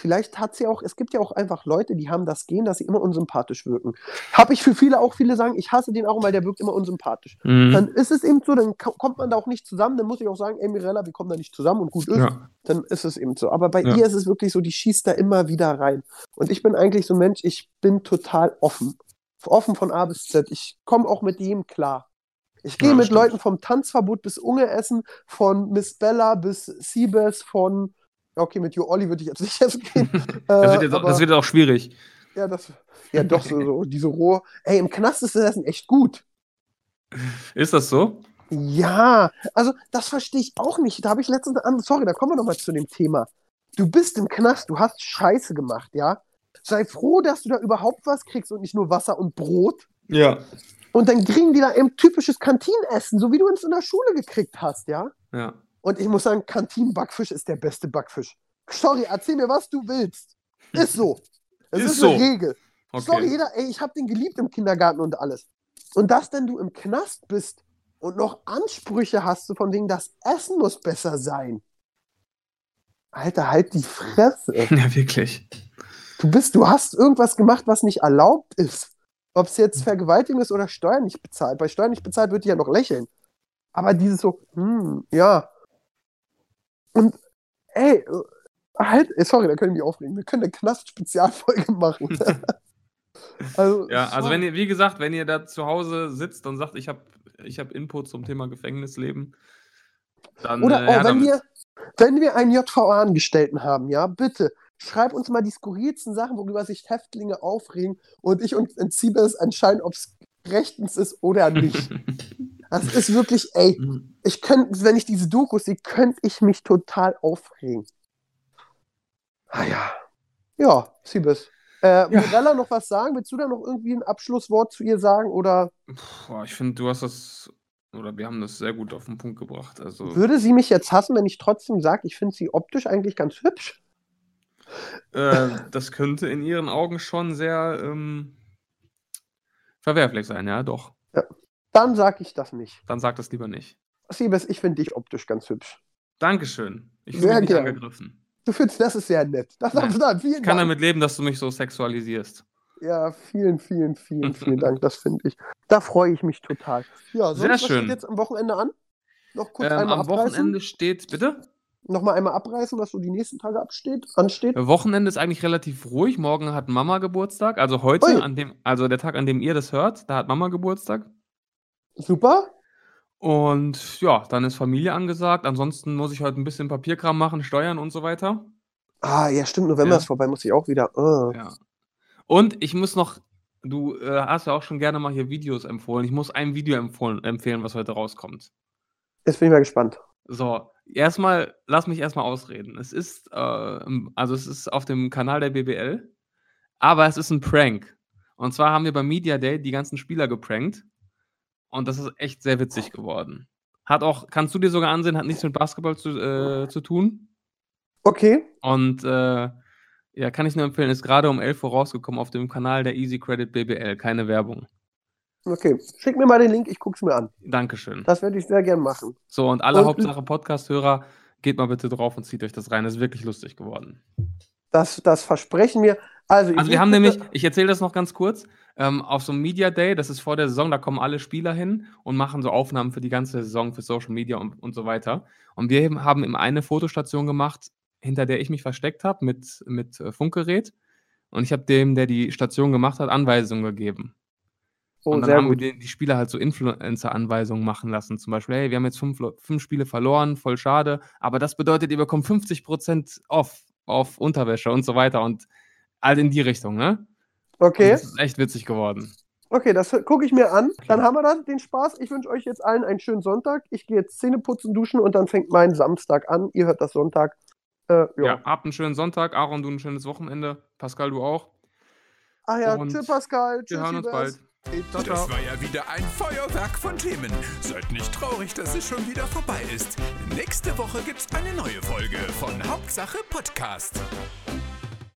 vielleicht hat sie auch, es gibt ja auch einfach Leute, die haben das Gen, dass sie immer unsympathisch wirken. Habe ich für viele auch, viele sagen, ich hasse den auch, weil der wirkt immer unsympathisch. Mhm. Dann ist es eben so, dann ko- kommt man da auch nicht zusammen, dann muss ich auch sagen, ey Mirella, wir kommen da nicht zusammen und gut ist, Ja. dann ist es eben so. Aber bei Ja. ihr ist es wirklich so, die schießt da immer wieder rein. Und ich bin eigentlich so ein Mensch, ich bin total offen. Offen von A bis Z. Ich komme auch mit jedem klar. Ich gehe Ja, mit stimmt. Leuten vom Tanzverbot bis Unge essen, von Miss Bella bis Siebes, von okay, mit Jo Olli würde ich jetzt nicht essen gehen. Das Äh, wird, jetzt, auch- aber- das wird auch schwierig. ja, das, ja, doch, so, so diese rohe. Ey, im Knast ist das Essen echt gut. Ist das so? Ja, also das verstehe ich auch nicht. Da habe ich letztens, an, sorry, da kommen wir nochmal zu dem Thema. Du bist im Knast, du hast Scheiße gemacht, ja? Sei froh, dass du da überhaupt was kriegst und nicht nur Wasser und Brot. Ja. Und dann kriegen die da eben typisches Kantinenessen, so wie du es in der Schule gekriegt hast, ja? Ja. Und ich muss sagen, Kantinenbackfisch ist der beste Backfisch. Sorry, erzähl mir, was du willst. Ist so. Es Ist ist, eine so. Regel. Okay. Sorry, jeder, ey, ich habe den geliebt im Kindergarten und alles. Und dass denn du im Knast bist und noch Ansprüche hast, so von wegen, das Essen muss besser sein. Alter, halt die Fresse. Ja, wirklich. Du bist, du hast irgendwas gemacht, was nicht erlaubt ist. Ob es jetzt Vergewaltigung ist oder Steuern nicht bezahlt. Bei Steuern nicht bezahlt würde ich ja noch lächeln. Aber dieses so, hm, ja. Und, ey, halt, sorry, da können wir mich aufregen. Wir können eine Knast-Spezialfolge machen. also, Ja, also wenn ihr, wie gesagt, wenn ihr da zu Hause sitzt und sagt, ich habe ich hab Input zum Thema Gefängnisleben, dann Oder äh, oh, her wenn wir, wenn wir einen JVA-Angestellten haben, ja, bitte, schreib uns mal die skurrilsten Sachen, worüber sich Häftlinge aufregen und ich und entziehe es entscheiden, ob es rechtens ist oder nicht. Das ist wirklich, ey, ich könnte, wenn ich diese Dokus sehe, könnte ich mich total aufregen. Ah ja. Ja, Siebes. Äh, Ja. Mirella noch was sagen? Willst du da noch irgendwie ein Abschlusswort zu ihr sagen? Oder Boah, ich finde, du hast das, oder wir haben das sehr gut auf den Punkt gebracht. Also, würde sie mich jetzt hassen, wenn ich trotzdem sage, ich finde sie optisch eigentlich ganz hübsch? äh, das könnte in ihren Augen schon sehr ähm, verwerflich sein, ja, doch. Dann sage ich das nicht. Dann sag das lieber nicht. Siebes, ich finde dich optisch ganz hübsch. Dankeschön. Ich fühle mich nicht gern. angegriffen. Du findest, das ist sehr nett. Das Nein. dann, vielen Ich kann Dank. damit leben, dass du mich so sexualisierst. Ja, vielen, vielen, vielen, vielen Dank. Das finde ich. Da freue ich mich total. Ja, sonst, Sehr was schön. steht jetzt am Wochenende an? Noch kurz Ähm, einmal am abreißen. Wochenende steht, bitte? Nochmal einmal abreißen, was so die nächsten Tage absteht, ansteht. Wochenende ist eigentlich relativ ruhig. Morgen hat Mama Geburtstag. Also heute, an dem, also der Tag, an dem ihr das hört, da hat Mama Geburtstag. Super. Und ja, dann ist Familie angesagt. Ansonsten muss ich heute ein bisschen Papierkram machen, Steuern und so weiter. Ah, ja, stimmt. November Ja. ist vorbei, muss ich auch wieder. Ah. Ja. Und ich muss noch, du äh, hast ja auch schon gerne mal hier Videos empfohlen. Ich muss ein Video empfohlen, empfehlen, was heute rauskommt. Jetzt bin ich mal gespannt. So, erstmal, lass mich erstmal ausreden. Es ist, äh, also es ist auf dem Kanal der BBL, aber es ist ein Prank. Und zwar haben wir beim Media Day die ganzen Spieler geprankt. Und das ist echt sehr witzig geworden. Hat auch, kannst du dir sogar ansehen, hat nichts mit Basketball zu, äh, zu tun. Okay. Und äh, ja, kann ich nur empfehlen, ist gerade um 11 Uhr rausgekommen auf dem Kanal der Easy Credit BBL. Keine Werbung. Okay. Schick mir mal den Link, ich guck's mir an. Dankeschön. Das werde ich sehr gern machen. So, und alle Und- Hauptsache Podcast-Hörer, geht mal bitte drauf und zieht euch das rein. Das ist wirklich lustig geworden. Das, das versprechen wir. Also, Also wir haben nämlich, ich erzähle das noch ganz kurz, ähm, auf so einem Media Day, das ist vor der Saison, da kommen alle Spieler hin und machen so Aufnahmen für die ganze Saison, für Social Media und, und so weiter. Und wir haben eben eine Fotostation gemacht, hinter der ich mich versteckt habe mit, mit äh, Funkgerät. Und ich habe dem, der die Station gemacht hat, Anweisungen gegeben. Oh, und dann haben gut. wir die, Spieler halt so Influencer-Anweisungen machen lassen. Zum Beispiel, hey, wir haben jetzt fünf, fünf Spiele verloren, voll schade, aber das bedeutet, ihr bekommt 50% off auf Unterwäsche und so weiter und halt in die Richtung, ne? Und Okay. Das ist echt witzig geworden. Okay, das gucke ich mir an. Dann haben wir das, den Spaß. Ich wünsche euch jetzt allen einen schönen Sonntag. Ich gehe jetzt Zähne putzen, duschen und dann fängt mein Samstag an. Ihr hört das Sonntag. Äh, ja. Habt einen schönen Sonntag. Aaron, du ein schönes Wochenende. Pascal, du auch. Ach ja, Und tschüss Pascal. Wir Tschüss, hören uns bald. Ciao, ciao. Das war ja wieder ein Feuerwerk von Themen. Seid nicht traurig, dass es schon wieder vorbei ist. Nächste Woche gibt's eine neue Folge von Hauptsache Podcast.